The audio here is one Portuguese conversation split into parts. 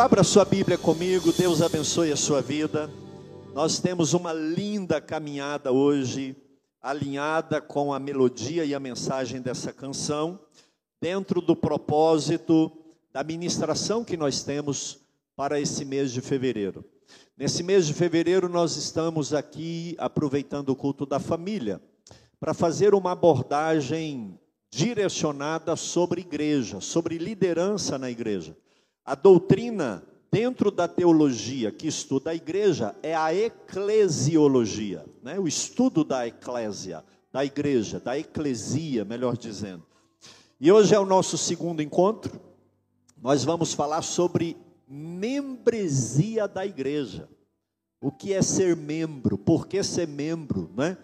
Abra sua Bíblia comigo, Deus abençoe a sua vida. Nós temos uma linda caminhada hoje, alinhada com a melodia e a mensagem dessa canção, dentro do propósito da ministração que nós temos para esse mês de fevereiro. Nesse mês de fevereiro, nós estamos aqui aproveitando o culto da família para fazer uma abordagem direcionada sobre igreja, sobre liderança na igreja. A doutrina dentro da teologia que estuda a igreja é a eclesiologia, né? o estudo da eclésia, da igreja, da eclesia, melhor dizendo. E hoje é o nosso segundo encontro. Nós vamos falar sobre membresia da igreja. O que é ser membro? Por que ser membro, né?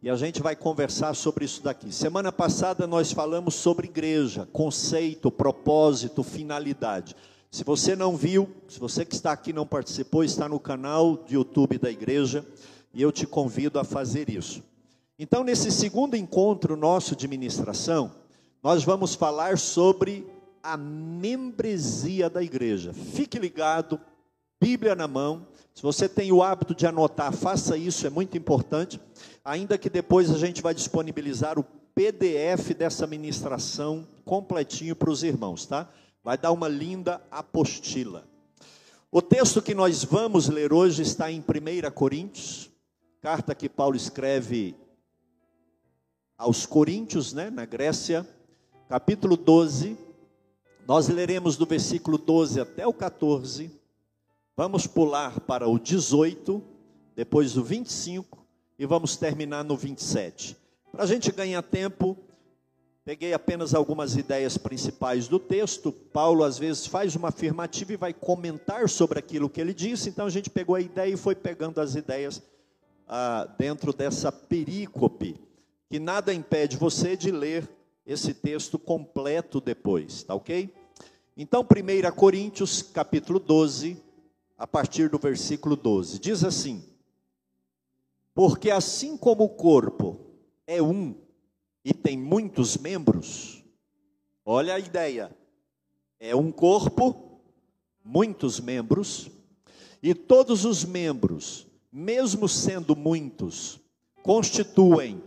E a gente vai conversar sobre isso daqui. Semana passada nós falamos sobre igreja, conceito, propósito, finalidade. Se você não viu, se você que está aqui não participou, está no canal do YouTube da igreja e eu te convido a fazer isso. Então, nesse segundo encontro nosso de ministração, nós vamos falar sobre a membresia da igreja. Fique ligado, Bíblia na mão. Se você tem o hábito de anotar, faça isso, é muito importante. Ainda que depois a gente vai disponibilizar o PDF dessa ministração completinho para os irmãos, tá? Vai dar uma linda apostila. O texto que nós vamos ler hoje está em 1 Coríntios, carta que Paulo escreve aos Coríntios, né, na Grécia, capítulo 12. Nós leremos do versículo 12 até o 14. Vamos pular para o 18, depois o 25 e vamos terminar no 27. Para a gente ganhar tempo, Peguei apenas algumas ideias principais do texto. Paulo às vezes faz uma afirmativa e vai comentar sobre aquilo que ele disse. Então a gente pegou a ideia e foi pegando as ideias ah, dentro dessa perícope, que nada impede você de ler esse texto completo depois, tá ok? Então, 1 Coríntios, capítulo 12, a partir do versículo 12, diz assim: Porque assim como o corpo é um e tem muitos membros, olha a ideia: é um corpo, muitos membros, e todos os membros, mesmo sendo muitos, constituem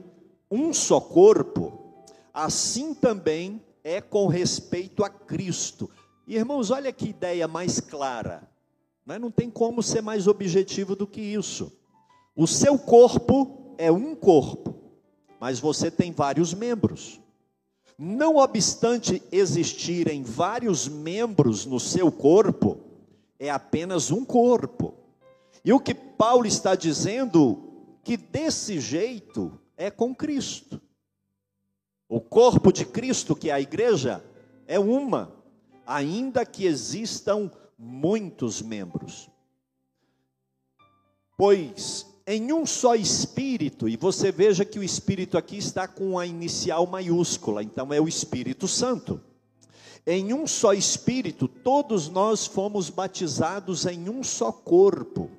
um só corpo, assim também é com respeito a Cristo. Irmãos, olha que ideia mais clara. Né? Não tem como ser mais objetivo do que isso. O seu corpo é um corpo mas você tem vários membros. Não obstante existirem vários membros no seu corpo, é apenas um corpo. E o que Paulo está dizendo que desse jeito é com Cristo. O corpo de Cristo, que é a igreja, é uma, ainda que existam muitos membros. Pois em um só espírito, e você veja que o espírito aqui está com a inicial maiúscula, então é o Espírito Santo. Em um só espírito, todos nós fomos batizados em um só corpo,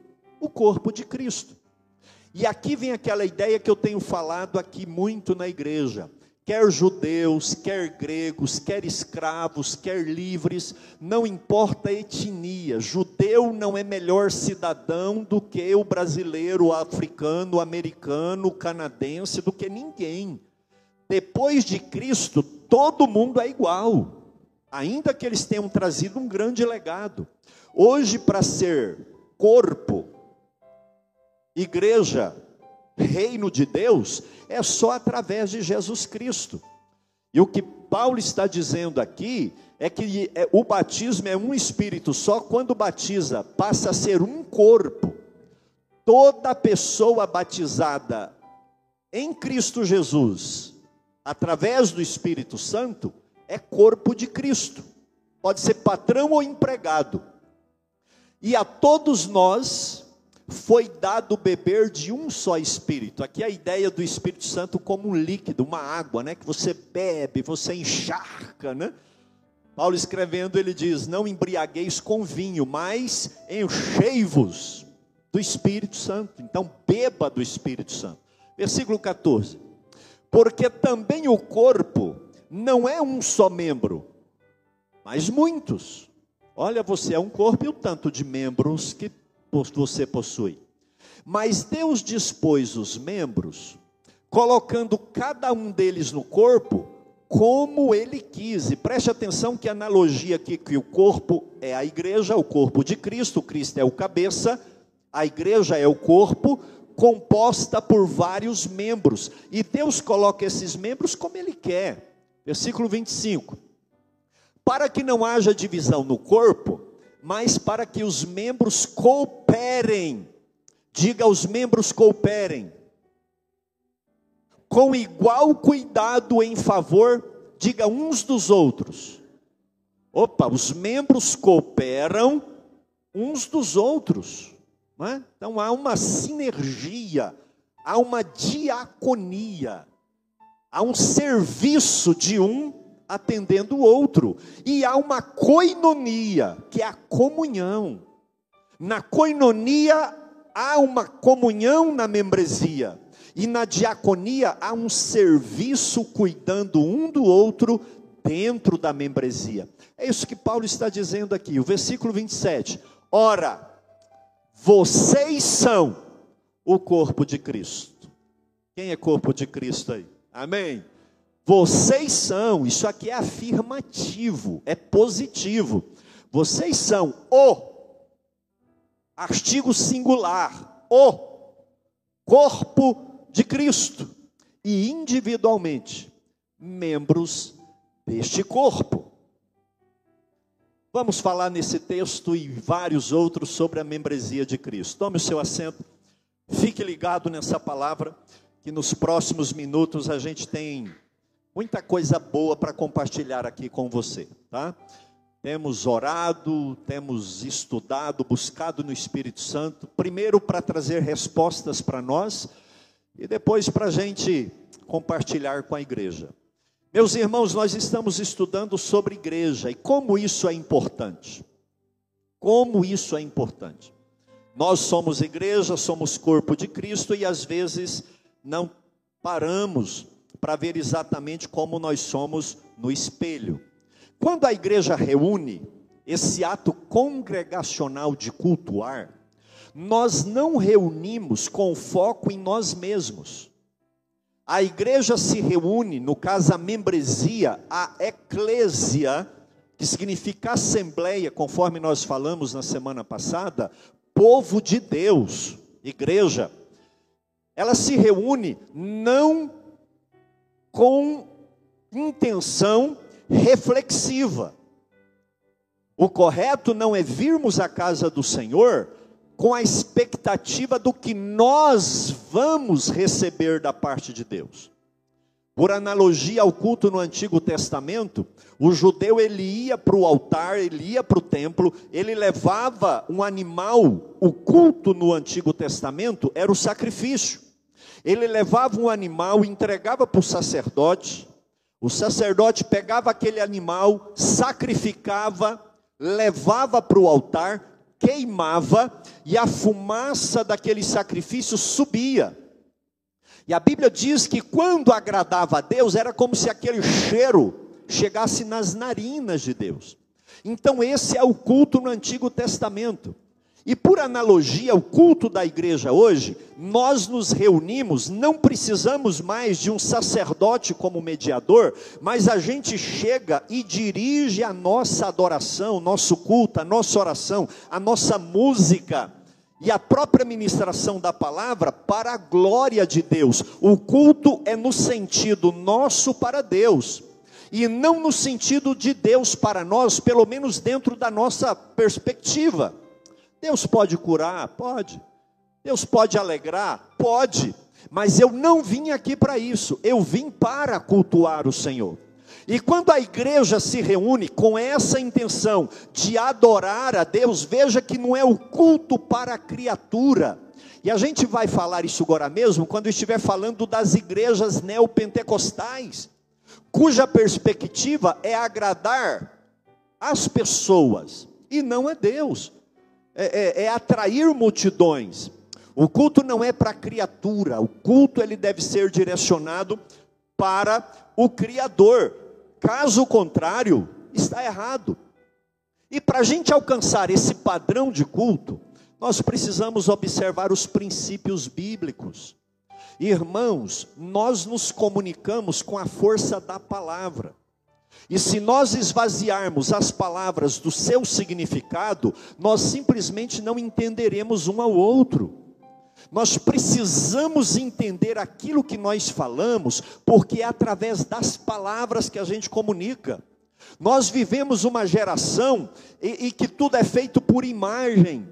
o corpo de Cristo. E aqui vem aquela ideia que eu tenho falado aqui muito na igreja quer judeus, quer gregos, quer escravos, quer livres, não importa a etnia, judeu não é melhor cidadão do que o brasileiro, o africano, o americano, o canadense, do que ninguém. Depois de Cristo, todo mundo é igual, ainda que eles tenham trazido um grande legado. Hoje, para ser corpo, igreja, reino de Deus, é só através de Jesus Cristo. E o que Paulo está dizendo aqui é que é, o batismo é um espírito só, quando batiza, passa a ser um corpo. Toda pessoa batizada em Cristo Jesus, através do Espírito Santo, é corpo de Cristo. Pode ser patrão ou empregado. E a todos nós, foi dado beber de um só Espírito. Aqui a ideia do Espírito Santo como um líquido, uma água, né? Que você bebe, você encharca, né? Paulo escrevendo, ele diz: Não embriagueis com vinho, mas enchei-vos do Espírito Santo. Então, beba do Espírito Santo. Versículo 14: Porque também o corpo não é um só membro, mas muitos. Olha, você é um corpo e o tanto de membros que você possui. Mas Deus dispôs os membros, colocando cada um deles no corpo como ele quis. E preste atenção que a analogia aqui que o corpo é a igreja, o corpo de Cristo, Cristo é o cabeça, a igreja é o corpo, composta por vários membros. E Deus coloca esses membros como ele quer. Versículo 25. Para que não haja divisão no corpo, mas para que os membros cooperem Diga aos membros cooperem com igual cuidado em favor, diga uns dos outros. Opa, os membros cooperam uns dos outros. É? Então há uma sinergia, há uma diaconia, há um serviço de um atendendo o outro, e há uma coinonia, que é a comunhão. Na coinonia há uma comunhão na membresia. E na diaconia há um serviço cuidando um do outro dentro da membresia. É isso que Paulo está dizendo aqui, o versículo 27. Ora, vocês são o corpo de Cristo. Quem é corpo de Cristo aí? Amém? Vocês são, isso aqui é afirmativo, é positivo. Vocês são o artigo singular, o corpo de Cristo, e individualmente, membros deste corpo. Vamos falar nesse texto e vários outros sobre a membresia de Cristo. Tome o seu assento, fique ligado nessa palavra, que nos próximos minutos a gente tem muita coisa boa para compartilhar aqui com você, tá? Temos orado, temos estudado, buscado no Espírito Santo, primeiro para trazer respostas para nós e depois para a gente compartilhar com a igreja. Meus irmãos, nós estamos estudando sobre igreja e como isso é importante. Como isso é importante. Nós somos igreja, somos corpo de Cristo e às vezes não paramos para ver exatamente como nós somos no espelho. Quando a igreja reúne esse ato congregacional de cultuar, nós não reunimos com foco em nós mesmos. A igreja se reúne, no caso a membresia, a eclésia, que significa assembleia, conforme nós falamos na semana passada, povo de Deus, igreja. Ela se reúne não com intenção reflexiva. O correto não é virmos à casa do Senhor com a expectativa do que nós vamos receber da parte de Deus. Por analogia ao culto no Antigo Testamento, o judeu ele ia para o altar, ele ia para o templo, ele levava um animal. O culto no Antigo Testamento era o sacrifício. Ele levava um animal, entregava para o sacerdote, o sacerdote pegava aquele animal, sacrificava, levava para o altar, queimava, e a fumaça daquele sacrifício subia. E a Bíblia diz que quando agradava a Deus, era como se aquele cheiro chegasse nas narinas de Deus. Então, esse é o culto no Antigo Testamento. E por analogia, o culto da igreja hoje, nós nos reunimos, não precisamos mais de um sacerdote como mediador, mas a gente chega e dirige a nossa adoração, nosso culto, a nossa oração, a nossa música e a própria ministração da palavra para a glória de Deus. O culto é no sentido nosso para Deus e não no sentido de Deus para nós, pelo menos dentro da nossa perspectiva. Deus pode curar? Pode. Deus pode alegrar? Pode. Mas eu não vim aqui para isso, eu vim para cultuar o Senhor. E quando a igreja se reúne com essa intenção de adorar a Deus, veja que não é o culto para a criatura. E a gente vai falar isso agora mesmo quando estiver falando das igrejas neopentecostais, cuja perspectiva é agradar as pessoas e não é Deus é, é, é atrair multidões. O culto não é para criatura, o culto ele deve ser direcionado para o Criador. Caso contrário, está errado. E para a gente alcançar esse padrão de culto, nós precisamos observar os princípios bíblicos. Irmãos, nós nos comunicamos com a força da palavra. E se nós esvaziarmos as palavras do seu significado, nós simplesmente não entenderemos um ao outro. Nós precisamos entender aquilo que nós falamos, porque é através das palavras que a gente comunica. Nós vivemos uma geração e, que tudo é feito por imagem.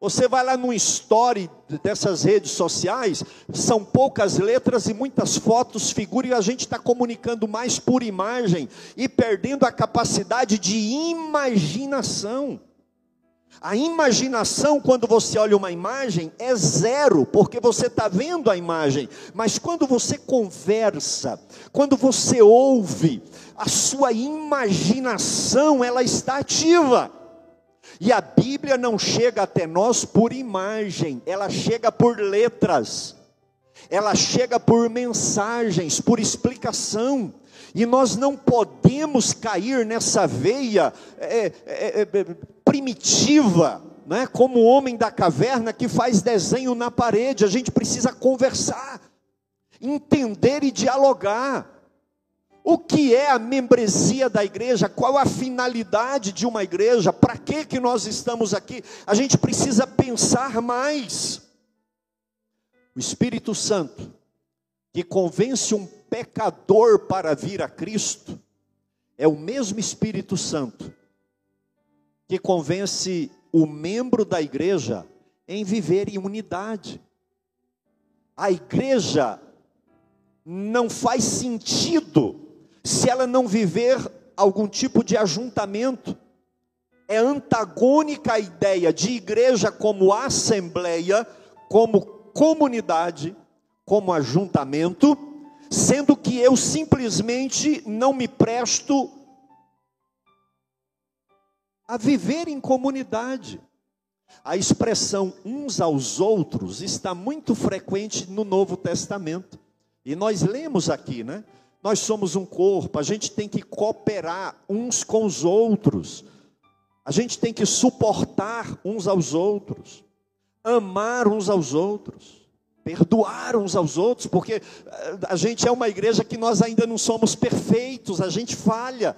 Você vai lá no story dessas redes sociais, são poucas letras e muitas fotos, figuras, e a gente está comunicando mais por imagem e perdendo a capacidade de imaginação. A imaginação, quando você olha uma imagem, é zero, porque você está vendo a imagem. Mas quando você conversa, quando você ouve, a sua imaginação ela está ativa. E a Bíblia não chega até nós por imagem, ela chega por letras, ela chega por mensagens, por explicação. E nós não podemos cair nessa veia é, é, é, é primitiva, né? como o homem da caverna que faz desenho na parede. A gente precisa conversar, entender e dialogar. O que é a membresia da igreja? Qual a finalidade de uma igreja? Para que que nós estamos aqui? A gente precisa pensar mais. O Espírito Santo que convence um pecador para vir a Cristo é o mesmo Espírito Santo que convence o membro da igreja em viver em unidade. A igreja não faz sentido se ela não viver algum tipo de ajuntamento. É antagônica a ideia de igreja como assembleia, como comunidade, como ajuntamento, sendo que eu simplesmente não me presto a viver em comunidade. A expressão uns aos outros está muito frequente no Novo Testamento. E nós lemos aqui, né? Nós somos um corpo, a gente tem que cooperar uns com os outros, a gente tem que suportar uns aos outros, amar uns aos outros, perdoar uns aos outros, porque eh, a gente é uma igreja que nós ainda não somos perfeitos, a gente falha,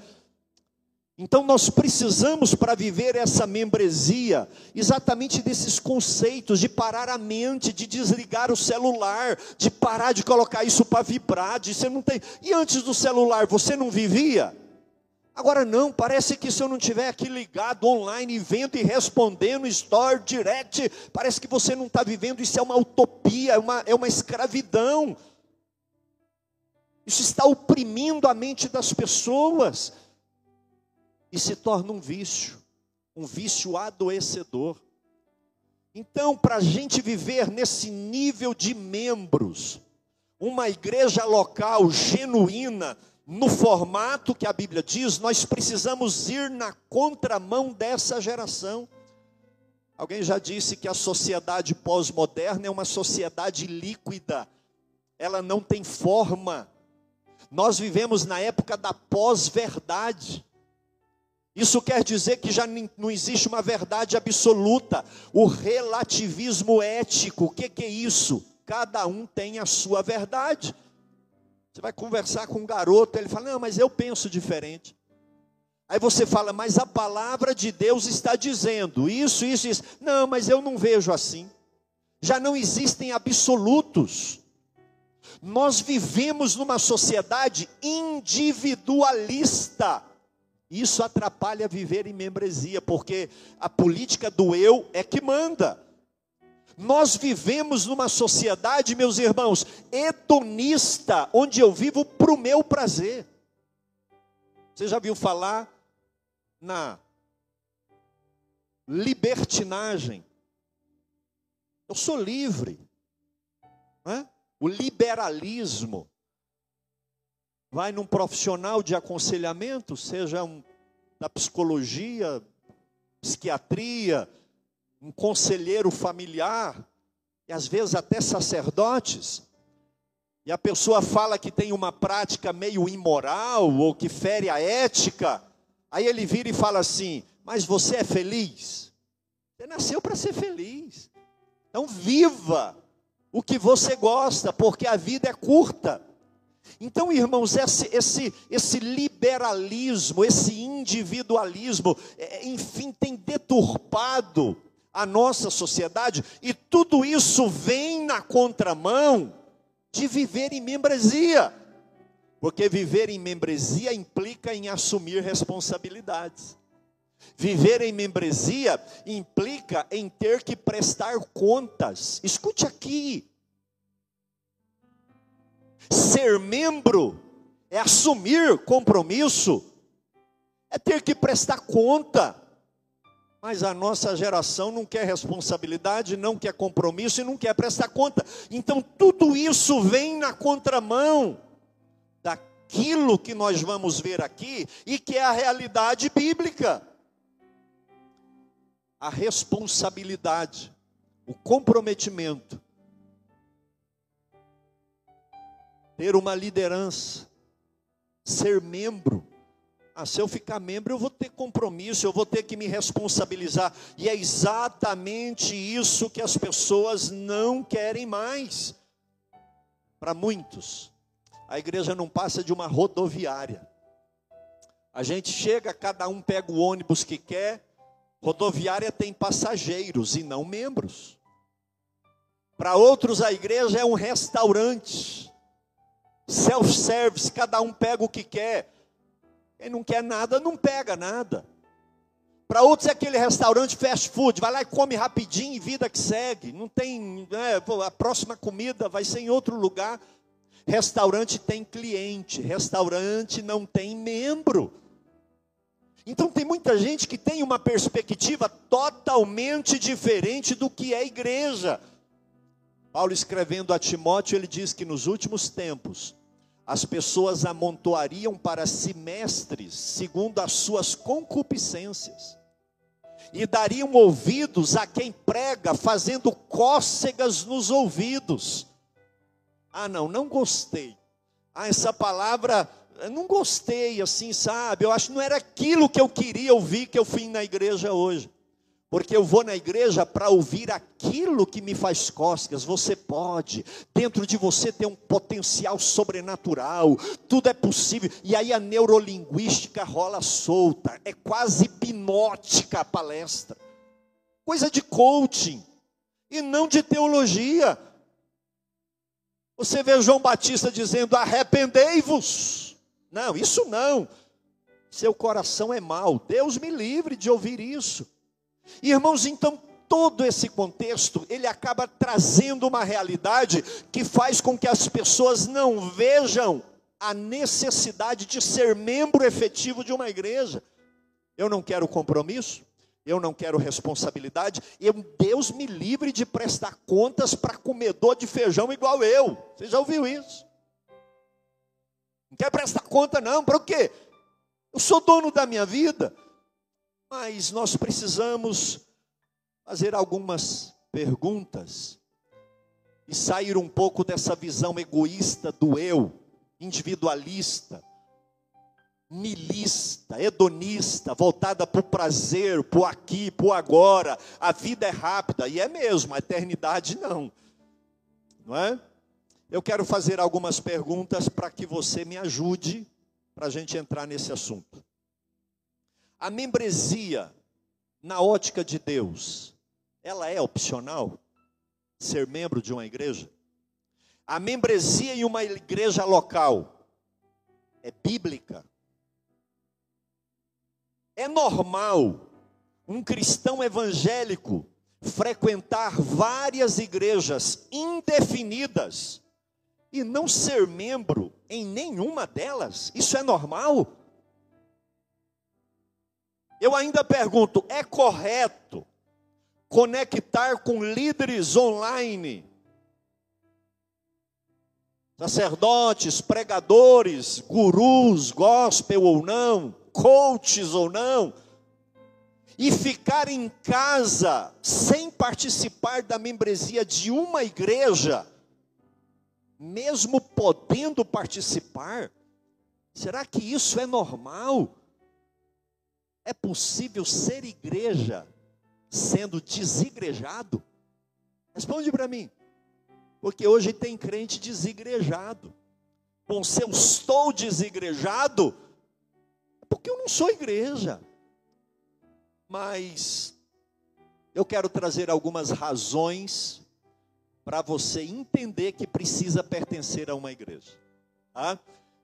então nós precisamos para viver essa membresia exatamente desses conceitos de parar a mente, de desligar o celular, de parar de colocar isso para vibrar, de você não tem. E antes do celular você não vivia? Agora não, parece que se eu não tiver aqui ligado online, vendo e respondendo, story, direct, parece que você não está vivendo, isso é uma utopia, é uma, é uma escravidão. Isso está oprimindo a mente das pessoas e se torna um vício, um vício adoecedor. Então, para a gente viver nesse nível de membros, uma igreja local genuína, no formato que a Bíblia diz, nós precisamos ir na contramão dessa geração. Alguém já disse que a sociedade pós-moderna é uma sociedade líquida, ela não tem forma. Nós vivemos na época da pós-verdade. Isso quer dizer que já não existe uma verdade absoluta. O relativismo ético, o que, que é isso? Cada um tem a sua verdade. Você vai conversar com um garoto, ele fala: Não, mas eu penso diferente. Aí você fala: Mas a palavra de Deus está dizendo isso, isso, isso. Não, mas eu não vejo assim. Já não existem absolutos. Nós vivemos numa sociedade individualista. Isso atrapalha viver em membresia, porque a política do eu é que manda. Nós vivemos numa sociedade, meus irmãos, hedonista, onde eu vivo para o meu prazer. Você já viu falar na libertinagem? Eu sou livre. É? O liberalismo vai num profissional de aconselhamento, seja um da psicologia, psiquiatria, um conselheiro familiar, e às vezes até sacerdotes, e a pessoa fala que tem uma prática meio imoral ou que fere a ética, aí ele vira e fala assim: mas você é feliz? Você nasceu para ser feliz. Então viva o que você gosta, porque a vida é curta. Então, irmãos, esse, esse, esse liberalismo, esse individualismo, é, enfim, tem deturpado a nossa sociedade, e tudo isso vem na contramão de viver em membresia. Porque viver em membresia implica em assumir responsabilidades. Viver em membresia implica em ter que prestar contas. Escute aqui. Ser membro é assumir compromisso, é ter que prestar conta. Mas a nossa geração não quer responsabilidade, não quer compromisso e não quer prestar conta. Então tudo isso vem na contramão daquilo que nós vamos ver aqui e que é a realidade bíblica a responsabilidade, o comprometimento, ter uma liderança, ser membro. Ah, se eu ficar membro, eu vou ter compromisso, eu vou ter que me responsabilizar. E é exatamente isso que as pessoas não querem mais. Para muitos, a igreja não passa de uma rodoviária. A gente chega, cada um pega o ônibus que quer, Rodoviária tem passageiros e não membros. Para outros, a igreja é um restaurante. Self-service, cada um pega o que quer. Quem não quer nada, não pega nada. Para outros é aquele restaurante fast food, vai lá e come rapidinho e vida que segue. Não tem, né, a próxima comida vai ser em outro lugar. Restaurante tem cliente, restaurante não tem membro. Então tem muita gente que tem uma perspectiva totalmente diferente do que é igreja. Paulo escrevendo a Timóteo, ele diz que nos últimos tempos as pessoas amontoariam para si mestres segundo as suas concupiscências e dariam ouvidos a quem prega, fazendo cócegas nos ouvidos. Ah, não, não gostei. Ah, essa palavra não gostei assim, sabe? Eu acho que não era aquilo que eu queria ouvir que eu fui na igreja hoje. Porque eu vou na igreja para ouvir aquilo que me faz cócegas. Você pode, dentro de você tem um potencial sobrenatural, tudo é possível. E aí a neurolinguística rola solta, é quase hipnótica a palestra. Coisa de coaching e não de teologia. Você vê João Batista dizendo: arrependei-vos não, isso não. Seu coração é mau. Deus me livre de ouvir isso. Irmãos, então todo esse contexto, ele acaba trazendo uma realidade que faz com que as pessoas não vejam a necessidade de ser membro efetivo de uma igreja. Eu não quero compromisso, eu não quero responsabilidade, eu, Deus me livre de prestar contas para comedor de feijão igual eu. Você já ouviu isso? Não quer prestar conta, não. Para o quê? Eu sou dono da minha vida. Mas nós precisamos fazer algumas perguntas e sair um pouco dessa visão egoísta do eu, individualista, milista, hedonista, voltada para o prazer, para o aqui, para o agora. A vida é rápida, e é mesmo, a eternidade não. Não é? Eu quero fazer algumas perguntas para que você me ajude para a gente entrar nesse assunto. A membresia, na ótica de Deus, ela é opcional? Ser membro de uma igreja? A membresia em uma igreja local é bíblica? É normal um cristão evangélico frequentar várias igrejas indefinidas e não ser membro em nenhuma delas? Isso é normal? Eu ainda pergunto: é correto conectar com líderes online? Sacerdotes, pregadores, gurus, gospel ou não, coaches ou não, e ficar em casa sem participar da membresia de uma igreja, mesmo podendo participar? Será que isso é normal? É possível ser igreja sendo desigrejado? Responde para mim. Porque hoje tem crente desigrejado. Bom, se eu estou desigrejado, é porque eu não sou igreja. Mas eu quero trazer algumas razões para você entender que precisa pertencer a uma igreja. Tá?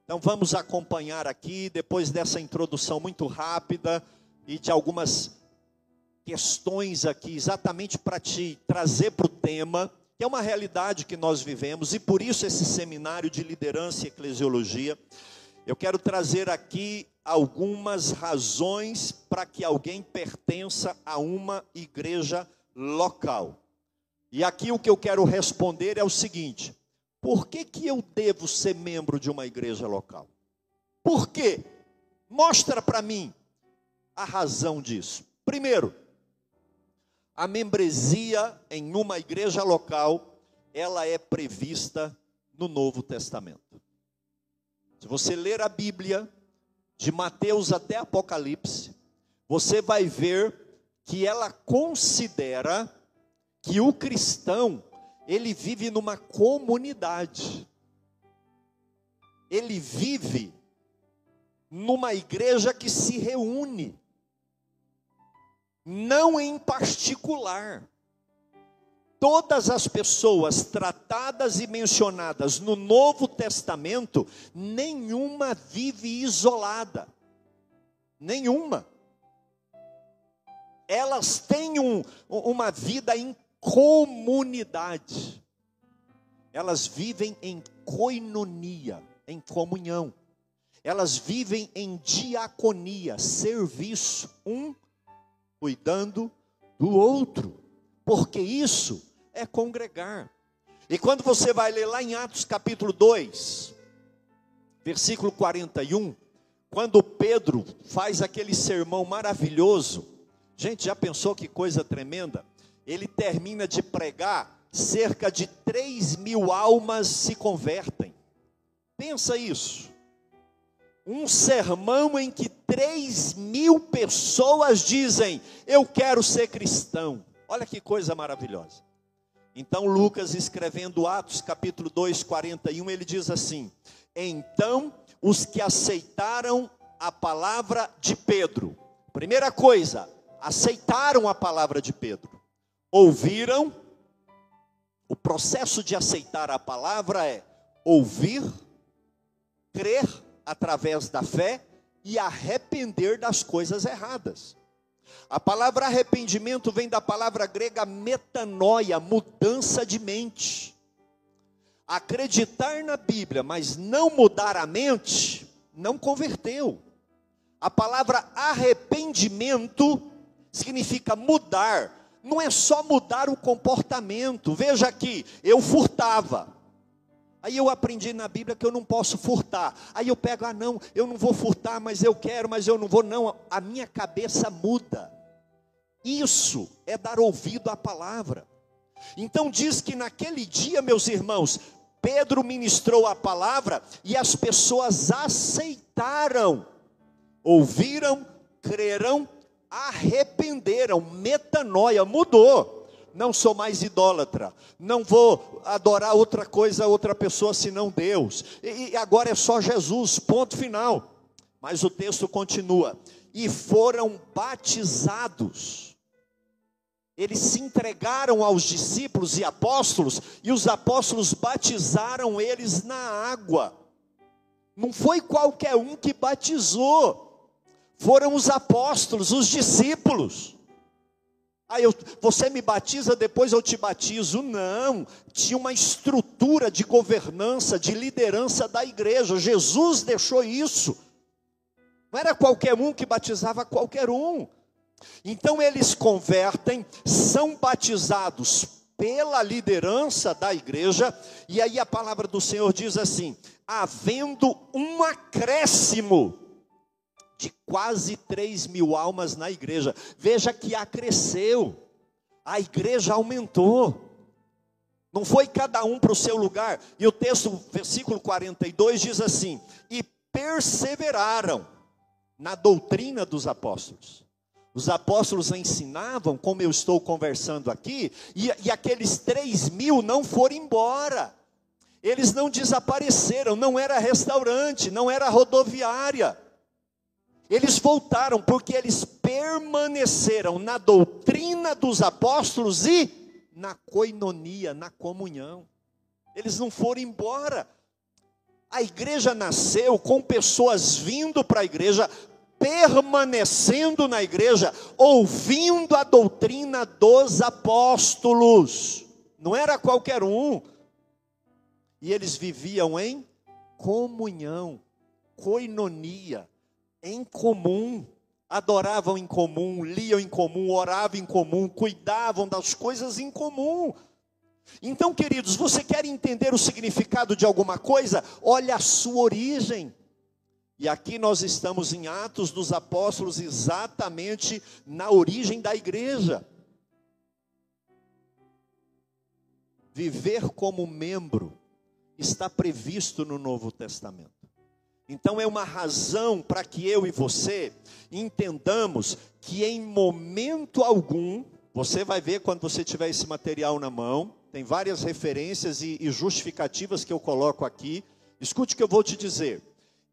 Então vamos acompanhar aqui, depois dessa introdução muito rápida e de algumas questões aqui, exatamente para te trazer para o tema, que é uma realidade que nós vivemos, e por isso esse seminário de liderança e eclesiologia. Eu quero trazer aqui algumas razões para que alguém pertença a uma igreja local. E aqui o que eu quero responder é o seguinte: por que, que eu devo ser membro de uma igreja local? Por quê? Mostra para mim a razão disso. Primeiro, a membresia em uma igreja local, ela é prevista no Novo Testamento. Se você ler a Bíblia, de Mateus até Apocalipse, você vai ver que ela considera que o cristão ele vive numa comunidade. Ele vive numa igreja que se reúne, não em particular. Todas as pessoas tratadas e mencionadas no Novo Testamento, nenhuma vive isolada. Nenhuma. Elas têm um, uma vida em comunidade. Elas vivem em coinonia, em comunhão. Elas vivem em diaconia, serviço, um cuidando do outro. Porque isso é congregar. E quando você vai ler lá em Atos capítulo 2, versículo 41, quando Pedro faz aquele sermão maravilhoso, gente, já pensou que coisa tremenda? Ele termina de pregar, cerca de 3 mil almas se convertem. Pensa isso. Um sermão em que 3 mil pessoas dizem: Eu quero ser cristão. Olha que coisa maravilhosa. Então, Lucas, escrevendo Atos capítulo 2, 41, ele diz assim: Então, os que aceitaram a palavra de Pedro, primeira coisa, aceitaram a palavra de Pedro ouviram, o processo de aceitar a palavra é ouvir, crer através da fé e arrepender das coisas erradas. A palavra arrependimento vem da palavra grega metanoia, mudança de mente. Acreditar na Bíblia, mas não mudar a mente, não converteu. A palavra arrependimento significa mudar, não é só mudar o comportamento. Veja aqui, eu furtava. Aí eu aprendi na Bíblia que eu não posso furtar. Aí eu pego, ah, não, eu não vou furtar, mas eu quero, mas eu não vou, não. A minha cabeça muda. Isso é dar ouvido à palavra. Então diz que naquele dia, meus irmãos, Pedro ministrou a palavra e as pessoas aceitaram, ouviram, creram arrependeram, metanoia, mudou. Não sou mais idólatra, não vou adorar outra coisa, outra pessoa senão Deus. E agora é só Jesus, ponto final. Mas o texto continua: e foram batizados. Eles se entregaram aos discípulos e apóstolos, e os apóstolos batizaram eles na água. Não foi qualquer um que batizou foram os apóstolos, os discípulos. Aí eu, você me batiza, depois eu te batizo. Não, tinha uma estrutura de governança, de liderança da igreja. Jesus deixou isso. Não era qualquer um que batizava qualquer um. Então eles convertem, são batizados pela liderança da igreja, e aí a palavra do Senhor diz assim: havendo um acréscimo de quase 3 mil almas na igreja. Veja que acresceu, a igreja aumentou. Não foi cada um para o seu lugar. E o texto, versículo 42, diz assim: E perseveraram na doutrina dos apóstolos. Os apóstolos ensinavam, como eu estou conversando aqui, e, e aqueles três mil não foram embora. Eles não desapareceram, não era restaurante, não era rodoviária. Eles voltaram porque eles permaneceram na doutrina dos apóstolos e na coinonia, na comunhão. Eles não foram embora. A igreja nasceu com pessoas vindo para a igreja, permanecendo na igreja, ouvindo a doutrina dos apóstolos. Não era qualquer um. E eles viviam em comunhão, coinonia em comum, adoravam em comum, liam em comum, oravam em comum, cuidavam das coisas em comum. Então, queridos, você quer entender o significado de alguma coisa? Olha a sua origem. E aqui nós estamos em Atos dos Apóstolos, exatamente na origem da igreja. Viver como membro está previsto no Novo Testamento. Então é uma razão para que eu e você entendamos que em momento algum, você vai ver quando você tiver esse material na mão, tem várias referências e, e justificativas que eu coloco aqui. Escute o que eu vou te dizer.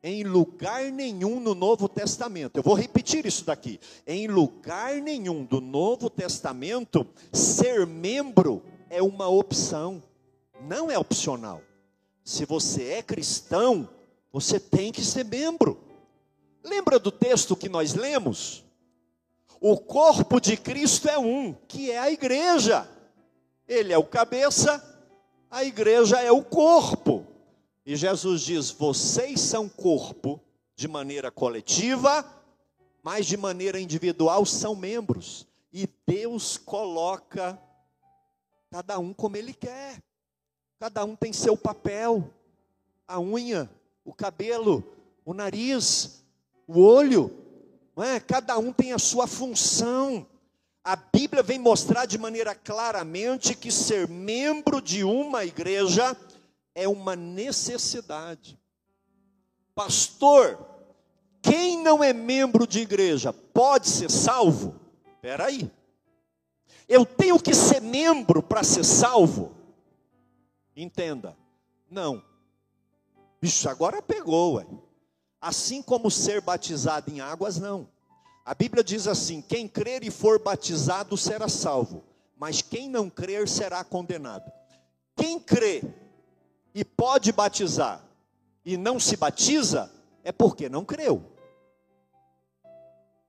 Em lugar nenhum no Novo Testamento, eu vou repetir isso daqui. Em lugar nenhum do Novo Testamento, ser membro é uma opção, não é opcional. Se você é cristão, você tem que ser membro. Lembra do texto que nós lemos? O corpo de Cristo é um, que é a igreja. Ele é o cabeça, a igreja é o corpo. E Jesus diz: vocês são corpo de maneira coletiva, mas de maneira individual são membros. E Deus coloca cada um como Ele quer. Cada um tem seu papel. A unha o cabelo, o nariz, o olho, não é? cada um tem a sua função. A Bíblia vem mostrar de maneira claramente que ser membro de uma igreja é uma necessidade. Pastor, quem não é membro de igreja pode ser salvo? Espera aí. Eu tenho que ser membro para ser salvo? Entenda. Não. Bicho, agora pegou, ué. Assim como ser batizado em águas, não. A Bíblia diz assim: quem crer e for batizado será salvo, mas quem não crer será condenado. Quem crê e pode batizar e não se batiza, é porque não creu.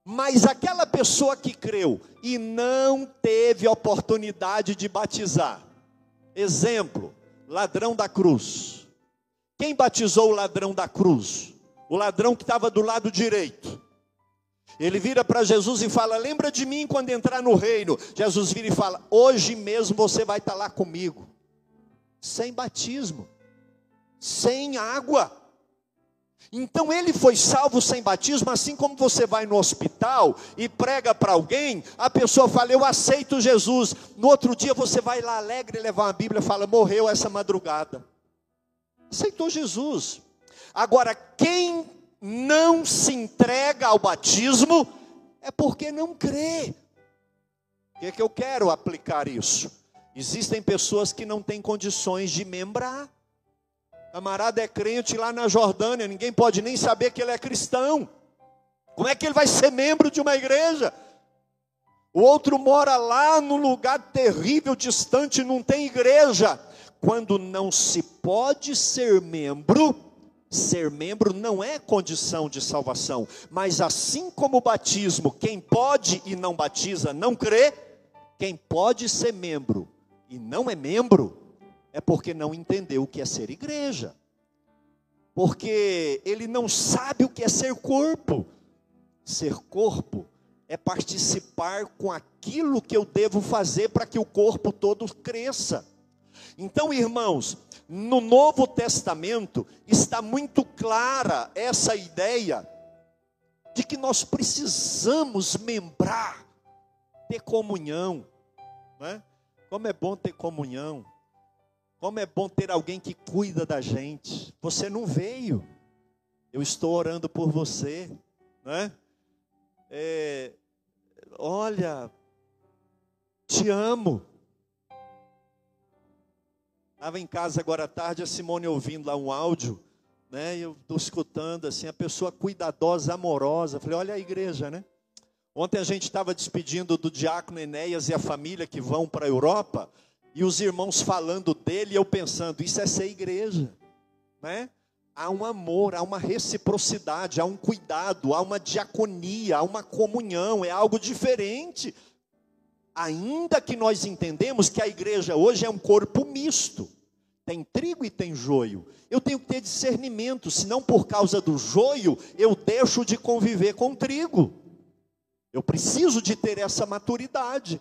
Mas aquela pessoa que creu e não teve oportunidade de batizar, exemplo, ladrão da cruz, quem batizou o ladrão da cruz? O ladrão que estava do lado direito. Ele vira para Jesus e fala: Lembra de mim quando entrar no reino. Jesus vira e fala: Hoje mesmo você vai estar lá comigo. Sem batismo, sem água. Então ele foi salvo sem batismo, assim como você vai no hospital e prega para alguém, a pessoa fala: Eu aceito Jesus. No outro dia você vai lá alegre levar uma Bíblia e fala: Morreu essa madrugada aceitou Jesus. Agora, quem não se entrega ao batismo é porque não crê. O que, é que eu quero aplicar isso? Existem pessoas que não têm condições de membrar. Camarada é crente lá na Jordânia, ninguém pode nem saber que ele é cristão. Como é que ele vai ser membro de uma igreja? O outro mora lá num lugar terrível, distante, não tem igreja quando não se pode ser membro, ser membro não é condição de salvação, mas assim como o batismo, quem pode e não batiza não crê, quem pode ser membro e não é membro, é porque não entendeu o que é ser igreja, porque ele não sabe o que é ser corpo. Ser corpo é participar com aquilo que eu devo fazer para que o corpo todo cresça. Então, irmãos, no Novo Testamento está muito clara essa ideia de que nós precisamos membrar, ter comunhão, né? Como é bom ter comunhão, como é bom ter alguém que cuida da gente. Você não veio, eu estou orando por você, né? É, olha, te amo. Estava em casa agora à tarde, a Simone ouvindo lá um áudio, né? Eu estou escutando assim, a pessoa cuidadosa, amorosa. Falei, olha a igreja, né? Ontem a gente estava despedindo do diácono Enéas e a família que vão para a Europa, e os irmãos falando dele, e eu pensando, isso é ser igreja, né? Há um amor, há uma reciprocidade, há um cuidado, há uma diaconia, há uma comunhão, é algo diferente. Ainda que nós entendemos que a igreja hoje é um corpo misto, tem trigo e tem joio. Eu tenho que ter discernimento, senão por causa do joio eu deixo de conviver com trigo. Eu preciso de ter essa maturidade.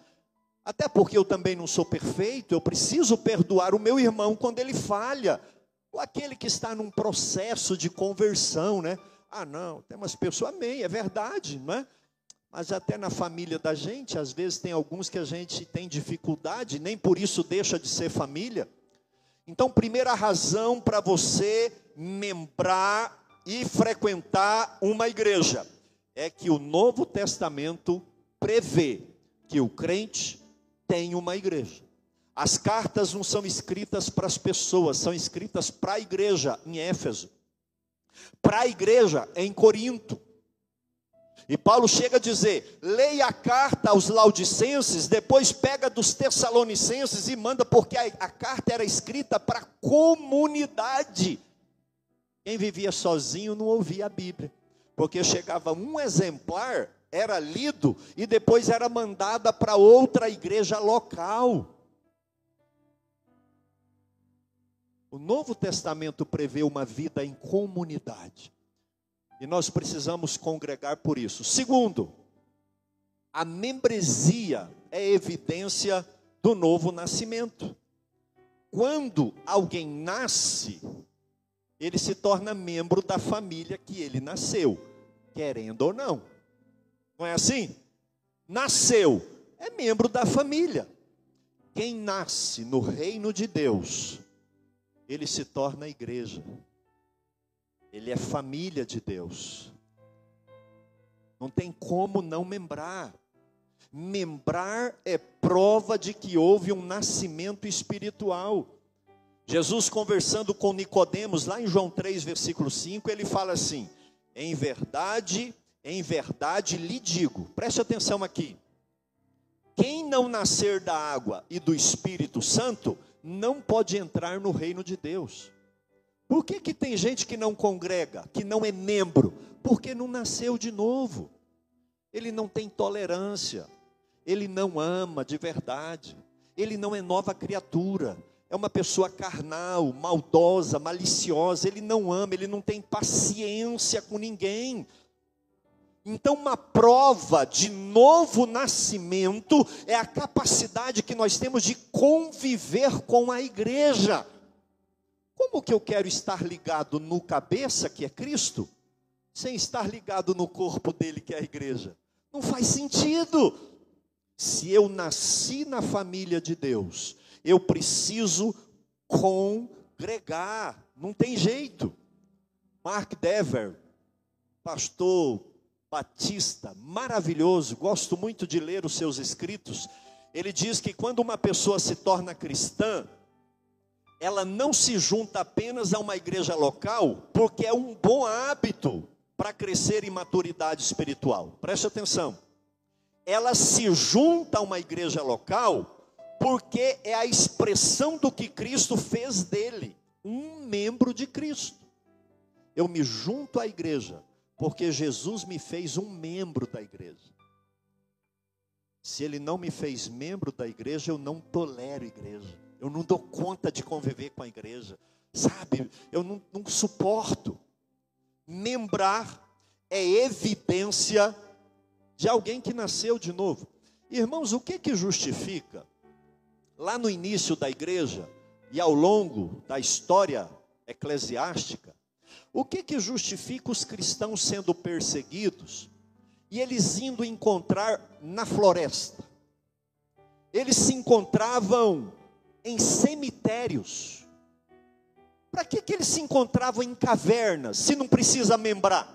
Até porque eu também não sou perfeito, eu preciso perdoar o meu irmão quando ele falha. Ou aquele que está num processo de conversão, né? Ah, não, tem umas pessoas, amém, é verdade, não é? Mas até na família da gente, às vezes tem alguns que a gente tem dificuldade, nem por isso deixa de ser família. Então, primeira razão para você membrar e frequentar uma igreja é que o Novo Testamento prevê que o crente tem uma igreja. As cartas não são escritas para as pessoas, são escritas para a igreja em Éfeso, para a igreja em Corinto. E Paulo chega a dizer: leia a carta aos Laodicenses, depois pega dos Tessalonicenses e manda, porque a, a carta era escrita para a comunidade. Quem vivia sozinho não ouvia a Bíblia porque chegava um exemplar, era lido e depois era mandada para outra igreja local. O Novo Testamento prevê uma vida em comunidade. E nós precisamos congregar por isso. Segundo, a membresia é evidência do novo nascimento. Quando alguém nasce, ele se torna membro da família que ele nasceu, querendo ou não. Não é assim? Nasceu, é membro da família. Quem nasce no reino de Deus, ele se torna igreja. Ele é família de Deus. Não tem como não membrar. Membrar é prova de que houve um nascimento espiritual. Jesus conversando com Nicodemos, lá em João 3, versículo 5, ele fala assim: Em verdade, em verdade lhe digo, preste atenção aqui. Quem não nascer da água e do Espírito Santo, não pode entrar no reino de Deus. Por que, que tem gente que não congrega, que não é membro? Porque não nasceu de novo. Ele não tem tolerância, ele não ama de verdade, ele não é nova criatura, é uma pessoa carnal, maldosa, maliciosa, ele não ama, ele não tem paciência com ninguém. Então, uma prova de novo nascimento é a capacidade que nós temos de conviver com a igreja. Como que eu quero estar ligado no cabeça, que é Cristo, sem estar ligado no corpo dele, que é a igreja? Não faz sentido. Se eu nasci na família de Deus, eu preciso congregar, não tem jeito. Mark Dever, pastor batista, maravilhoso, gosto muito de ler os seus escritos. Ele diz que quando uma pessoa se torna cristã, ela não se junta apenas a uma igreja local, porque é um bom hábito para crescer em maturidade espiritual. Preste atenção. Ela se junta a uma igreja local porque é a expressão do que Cristo fez dele, um membro de Cristo. Eu me junto à igreja, porque Jesus me fez um membro da igreja. Se ele não me fez membro da igreja, eu não tolero igreja. Eu não dou conta de conviver com a igreja. Sabe, eu não, não suporto. Membrar é evidência de alguém que nasceu de novo. Irmãos, o que que justifica lá no início da igreja e ao longo da história eclesiástica, o que que justifica os cristãos sendo perseguidos e eles indo encontrar na floresta? Eles se encontravam em cemitérios. Para que, que eles se encontravam em cavernas, se não precisa membrar?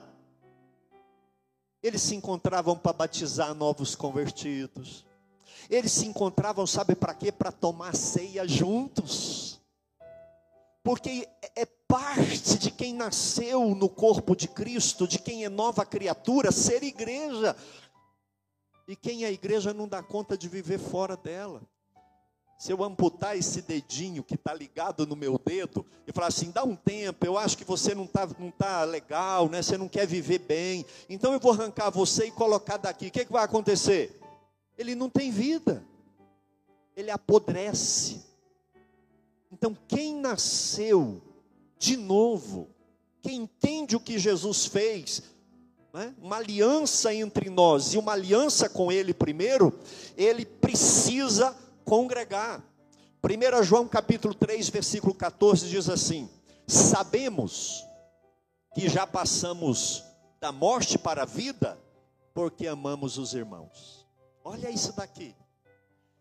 Eles se encontravam para batizar novos convertidos. Eles se encontravam, sabe para quê? Para tomar ceia juntos. Porque é parte de quem nasceu no corpo de Cristo, de quem é nova criatura, ser igreja. E quem é igreja não dá conta de viver fora dela. Se eu amputar esse dedinho que está ligado no meu dedo e falar assim, dá um tempo, eu acho que você não está não tá legal, né? você não quer viver bem, então eu vou arrancar você e colocar daqui. O que, que vai acontecer? Ele não tem vida, ele apodrece. Então, quem nasceu de novo, quem entende o que Jesus fez, né? uma aliança entre nós e uma aliança com Ele primeiro, ele precisa congregar. 1 João capítulo 3, versículo 14 diz assim: Sabemos que já passamos da morte para a vida, porque amamos os irmãos. Olha isso daqui.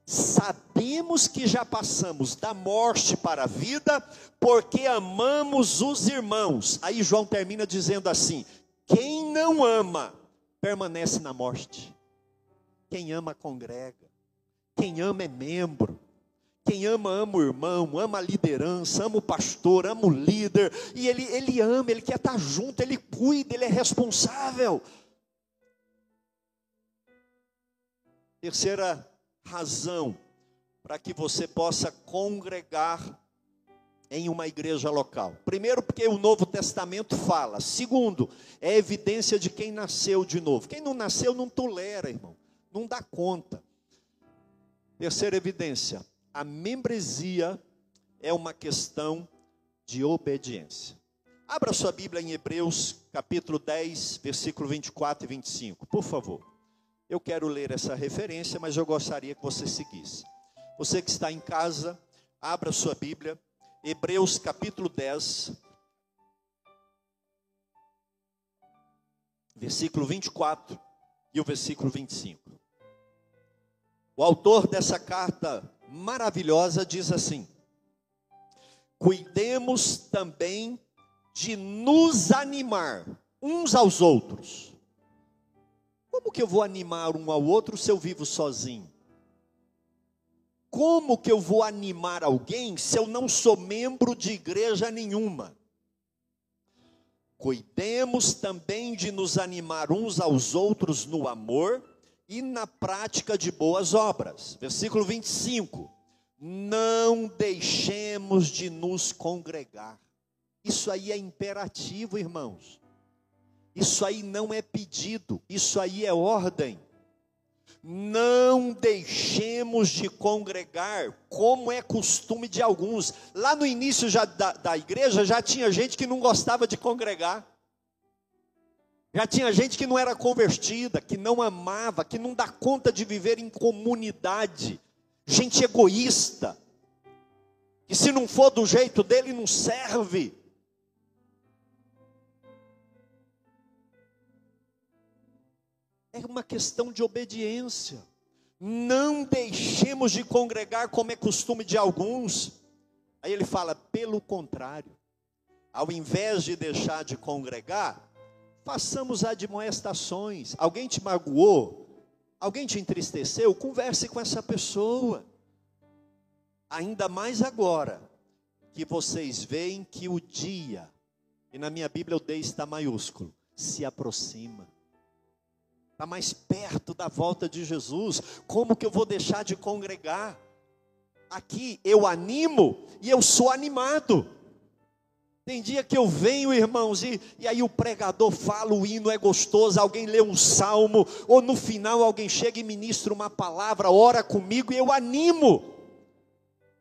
Sabemos que já passamos da morte para a vida, porque amamos os irmãos. Aí João termina dizendo assim: quem não ama, permanece na morte. Quem ama, congrega. Quem ama é membro. Quem ama, ama o irmão, ama a liderança, ama o pastor, ama o líder. E ele, ele ama, ele quer estar junto, ele cuida, ele é responsável. Terceira razão para que você possa congregar em uma igreja local. Primeiro, porque o Novo Testamento fala. Segundo, é evidência de quem nasceu de novo. Quem não nasceu não tolera, irmão. Não dá conta. Terceira evidência, a membresia é uma questão de obediência. Abra sua Bíblia em Hebreus, capítulo 10, versículo 24 e 25, por favor. Eu quero ler essa referência, mas eu gostaria que você seguisse. Você que está em casa, abra sua Bíblia, Hebreus capítulo 10, versículo 24 e o versículo 25. O autor dessa carta maravilhosa diz assim: Cuidemos também de nos animar uns aos outros. Como que eu vou animar um ao outro se eu vivo sozinho? Como que eu vou animar alguém se eu não sou membro de igreja nenhuma? Cuidemos também de nos animar uns aos outros no amor e na prática de boas obras. Versículo 25: Não deixemos de nos congregar. Isso aí é imperativo, irmãos. Isso aí não é pedido, isso aí é ordem. Não deixemos de congregar, como é costume de alguns. Lá no início já da, da igreja já tinha gente que não gostava de congregar. Já tinha gente que não era convertida, que não amava, que não dá conta de viver em comunidade. Gente egoísta. Que se não for do jeito dele, não serve. É uma questão de obediência. Não deixemos de congregar como é costume de alguns. Aí ele fala, pelo contrário, ao invés de deixar de congregar, façamos admoestações. Alguém te magoou? Alguém te entristeceu? Converse com essa pessoa. Ainda mais agora que vocês veem que o dia, e na minha Bíblia o D está maiúsculo, se aproxima. Está mais perto da volta de Jesus. Como que eu vou deixar de congregar? Aqui eu animo e eu sou animado. Tem dia que eu venho, irmãos, e, e aí o pregador fala, o hino é gostoso, alguém lê um salmo, ou no final alguém chega e ministra uma palavra, ora comigo e eu animo.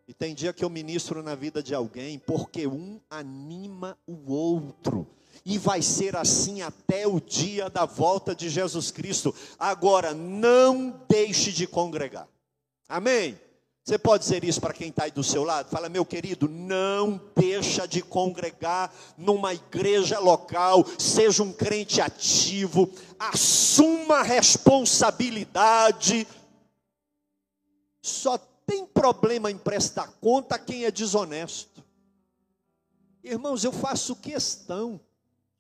E tem dia que eu ministro na vida de alguém, porque um anima o outro. E vai ser assim até o dia da volta de Jesus Cristo. Agora, não deixe de congregar. Amém? Você pode dizer isso para quem está aí do seu lado? Fala, meu querido, não deixa de congregar numa igreja local, seja um crente ativo, assuma responsabilidade. Só tem problema em prestar conta quem é desonesto. Irmãos, eu faço questão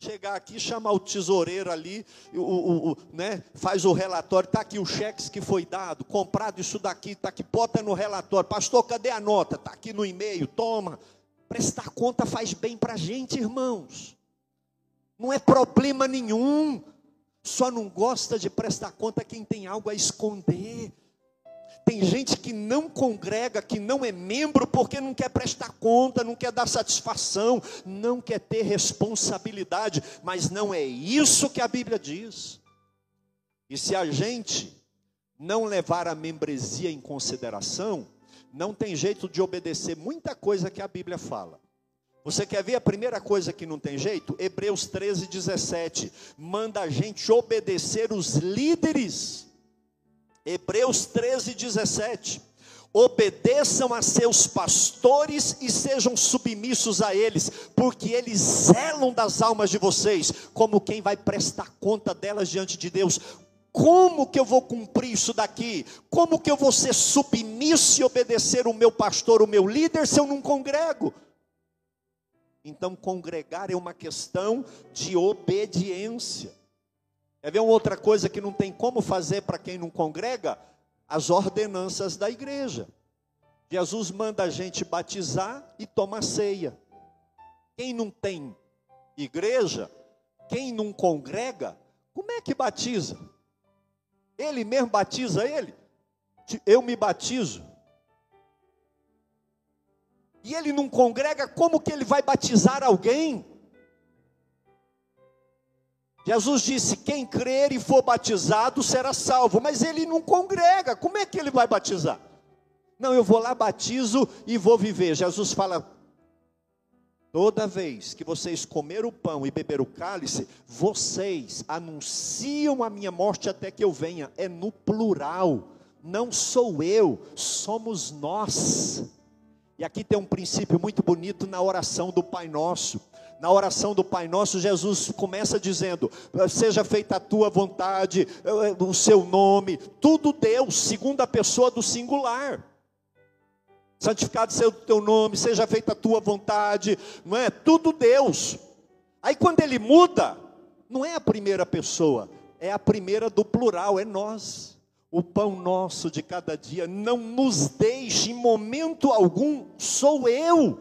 Chegar aqui, chamar o tesoureiro ali, o, o, o né, faz o relatório, está aqui o cheque que foi dado, comprado isso daqui, está aqui, bota no relatório. Pastor, cadê a nota? Está aqui no e-mail, toma. Prestar conta faz bem para a gente, irmãos. Não é problema nenhum. Só não gosta de prestar conta quem tem algo a esconder. Tem gente que não congrega, que não é membro, porque não quer prestar conta, não quer dar satisfação, não quer ter responsabilidade, mas não é isso que a Bíblia diz. E se a gente não levar a membresia em consideração, não tem jeito de obedecer muita coisa que a Bíblia fala. Você quer ver a primeira coisa que não tem jeito? Hebreus 13, 17. Manda a gente obedecer os líderes Hebreus 13, 17. Obedeçam a seus pastores e sejam submissos a eles, porque eles zelam das almas de vocês, como quem vai prestar conta delas diante de Deus. Como que eu vou cumprir isso daqui? Como que eu vou ser submisso e obedecer o meu pastor, o meu líder, se eu não congrego? Então, congregar é uma questão de obediência. Quer ver uma outra coisa que não tem como fazer para quem não congrega? As ordenanças da igreja. Jesus manda a gente batizar e tomar ceia. Quem não tem igreja, quem não congrega, como é que batiza? Ele mesmo batiza ele? Eu me batizo. E ele não congrega, como que ele vai batizar alguém? Jesus disse: quem crer e for batizado será salvo, mas ele não congrega, como é que ele vai batizar? Não, eu vou lá, batizo e vou viver. Jesus fala: toda vez que vocês comer o pão e beber o cálice, vocês anunciam a minha morte até que eu venha. É no plural, não sou eu, somos nós. E aqui tem um princípio muito bonito na oração do Pai Nosso. Na oração do Pai Nosso, Jesus começa dizendo: Seja feita a tua vontade, eh, eh, o seu nome, tudo Deus, segunda pessoa do singular. Santificado seja o teu nome, seja feita a tua vontade, não é? Tudo Deus. Aí quando ele muda, não é a primeira pessoa, é a primeira do plural, é nós. O pão nosso de cada dia não nos deixe em momento algum, sou eu,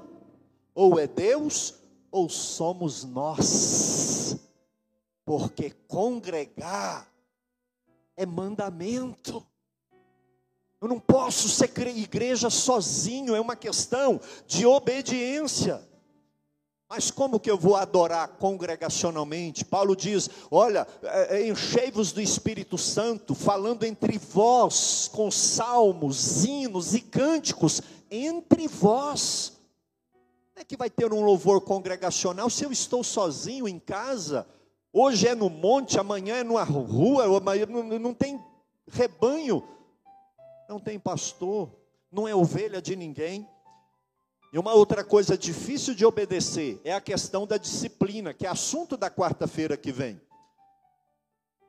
ou é Deus, ou somos nós? Porque congregar é mandamento. Eu não posso ser igreja sozinho, é uma questão de obediência. Mas como que eu vou adorar congregacionalmente? Paulo diz: olha, é, é, enchei-vos do Espírito Santo, falando entre vós, com salmos, hinos e cânticos, entre vós é que vai ter um louvor congregacional se eu estou sozinho em casa? Hoje é no monte, amanhã é numa rua, não tem rebanho, não tem pastor, não é ovelha de ninguém. E uma outra coisa difícil de obedecer é a questão da disciplina, que é assunto da quarta-feira que vem.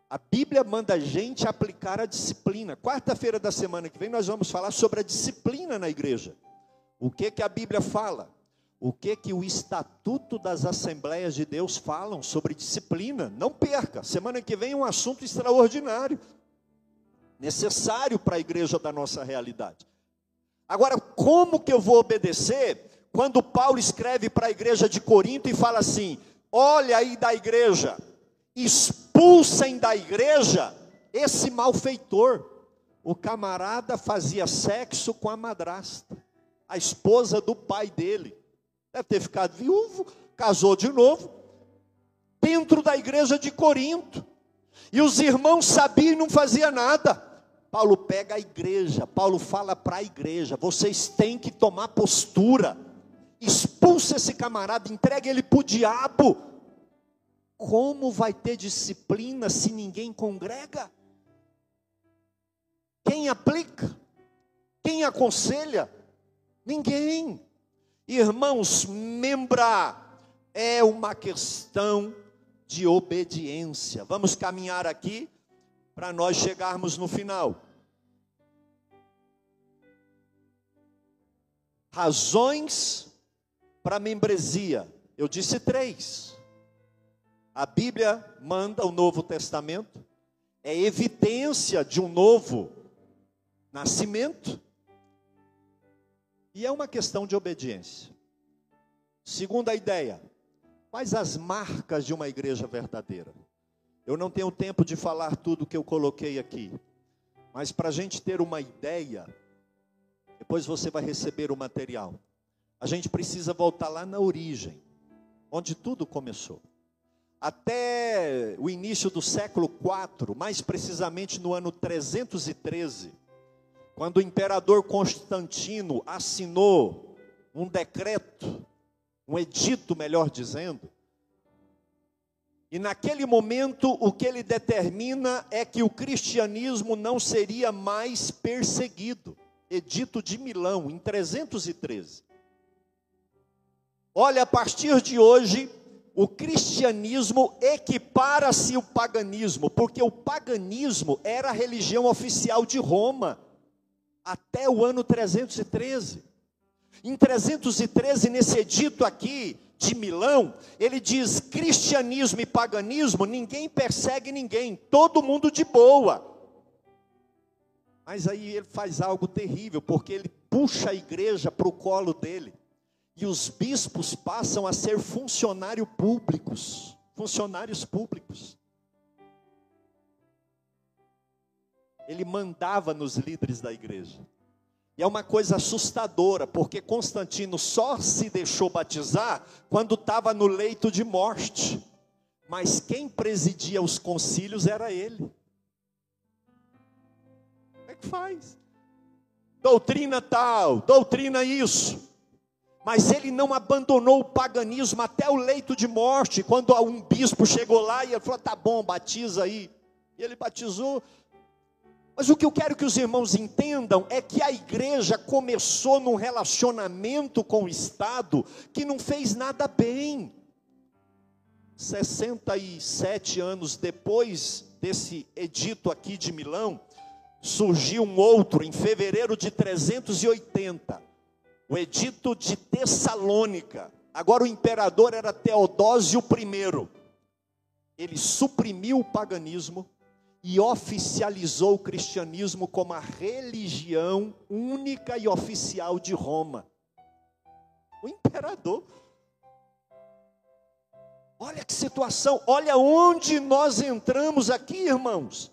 A Bíblia manda a gente aplicar a disciplina. Quarta-feira da semana que vem nós vamos falar sobre a disciplina na igreja. O que que a Bíblia fala? O que que o estatuto das Assembleias de Deus falam sobre disciplina. Não perca, semana que vem é um assunto extraordinário, necessário para a igreja da nossa realidade. Agora, como que eu vou obedecer quando Paulo escreve para a igreja de Corinto e fala assim: olha aí da igreja, expulsem da igreja esse malfeitor. O camarada fazia sexo com a madrasta, a esposa do pai dele. Deve ter ficado viúvo, casou de novo, dentro da igreja de Corinto. E os irmãos sabiam e não faziam nada. Paulo pega a igreja, Paulo fala para a igreja: vocês têm que tomar postura, expulsa esse camarada, entregue ele para o diabo. Como vai ter disciplina se ninguém congrega? Quem aplica? Quem aconselha? Ninguém. Irmãos, membrar é uma questão de obediência. Vamos caminhar aqui para nós chegarmos no final. Razões para membresia. Eu disse três. A Bíblia manda o Novo Testamento, é evidência de um novo nascimento, e é uma questão de obediência. Segunda ideia, quais as marcas de uma igreja verdadeira? Eu não tenho tempo de falar tudo que eu coloquei aqui, mas para a gente ter uma ideia, depois você vai receber o material. A gente precisa voltar lá na origem, onde tudo começou. Até o início do século IV, mais precisamente no ano 313, quando o imperador Constantino assinou um decreto, um edito, melhor dizendo, e naquele momento o que ele determina é que o cristianismo não seria mais perseguido. Edito de Milão, em 313. Olha, a partir de hoje, o cristianismo equipara-se ao paganismo, porque o paganismo era a religião oficial de Roma até o ano 313. Em 313, nesse edito aqui de Milão, ele diz: cristianismo e paganismo, ninguém persegue ninguém, todo mundo de boa. Mas aí ele faz algo terrível, porque ele puxa a igreja para o colo dele e os bispos passam a ser funcionários públicos, funcionários públicos. Ele mandava nos líderes da igreja. E é uma coisa assustadora, porque Constantino só se deixou batizar quando estava no leito de morte. Mas quem presidia os concílios era ele. Como é que faz? Doutrina tal, doutrina isso. Mas ele não abandonou o paganismo até o leito de morte, quando um bispo chegou lá e ele falou: tá bom, batiza aí. E ele batizou. Mas o que eu quero que os irmãos entendam é que a igreja começou num relacionamento com o Estado que não fez nada bem. 67 anos depois desse edito aqui de Milão, surgiu um outro em fevereiro de 380 o edito de Tessalônica. Agora o imperador era Teodósio I. Ele suprimiu o paganismo e oficializou o cristianismo como a religião única e oficial de Roma. O imperador. Olha que situação, olha onde nós entramos aqui, irmãos.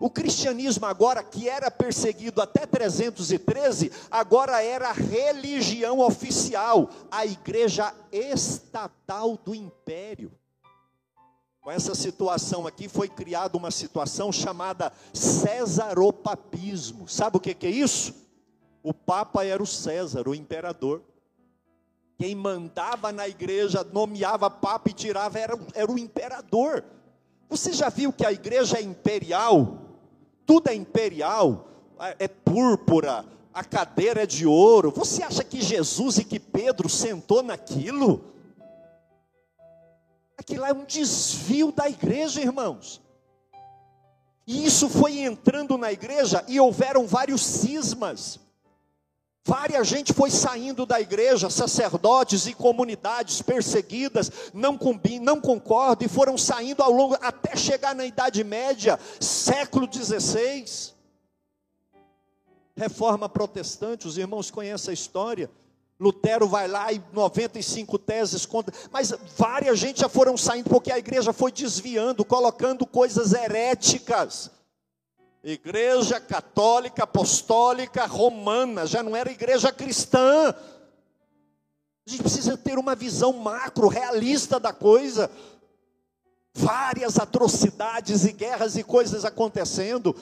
O cristianismo agora, que era perseguido até 313, agora era a religião oficial, a igreja estatal do império. Com essa situação aqui foi criada uma situação chamada Césaropapismo. Sabe o que, que é isso? O Papa era o César, o imperador. Quem mandava na igreja, nomeava Papa e tirava, era, era o imperador. Você já viu que a igreja é imperial? tudo é imperial, é púrpura, a cadeira é de ouro. Você acha que Jesus e que Pedro sentou naquilo? Aquilo é um desvio da igreja, irmãos. E isso foi entrando na igreja e houveram vários cismas. Várias gente foi saindo da igreja, sacerdotes e comunidades perseguidas, não, combinam, não concordam, e foram saindo ao longo, até chegar na Idade Média, século XVI. Reforma protestante, os irmãos conhecem a história. Lutero vai lá e 95 teses contra, mas várias gente já foram saindo porque a igreja foi desviando, colocando coisas heréticas Igreja católica, apostólica, romana, já não era igreja cristã. A gente precisa ter uma visão macro, realista da coisa. Várias atrocidades e guerras e coisas acontecendo.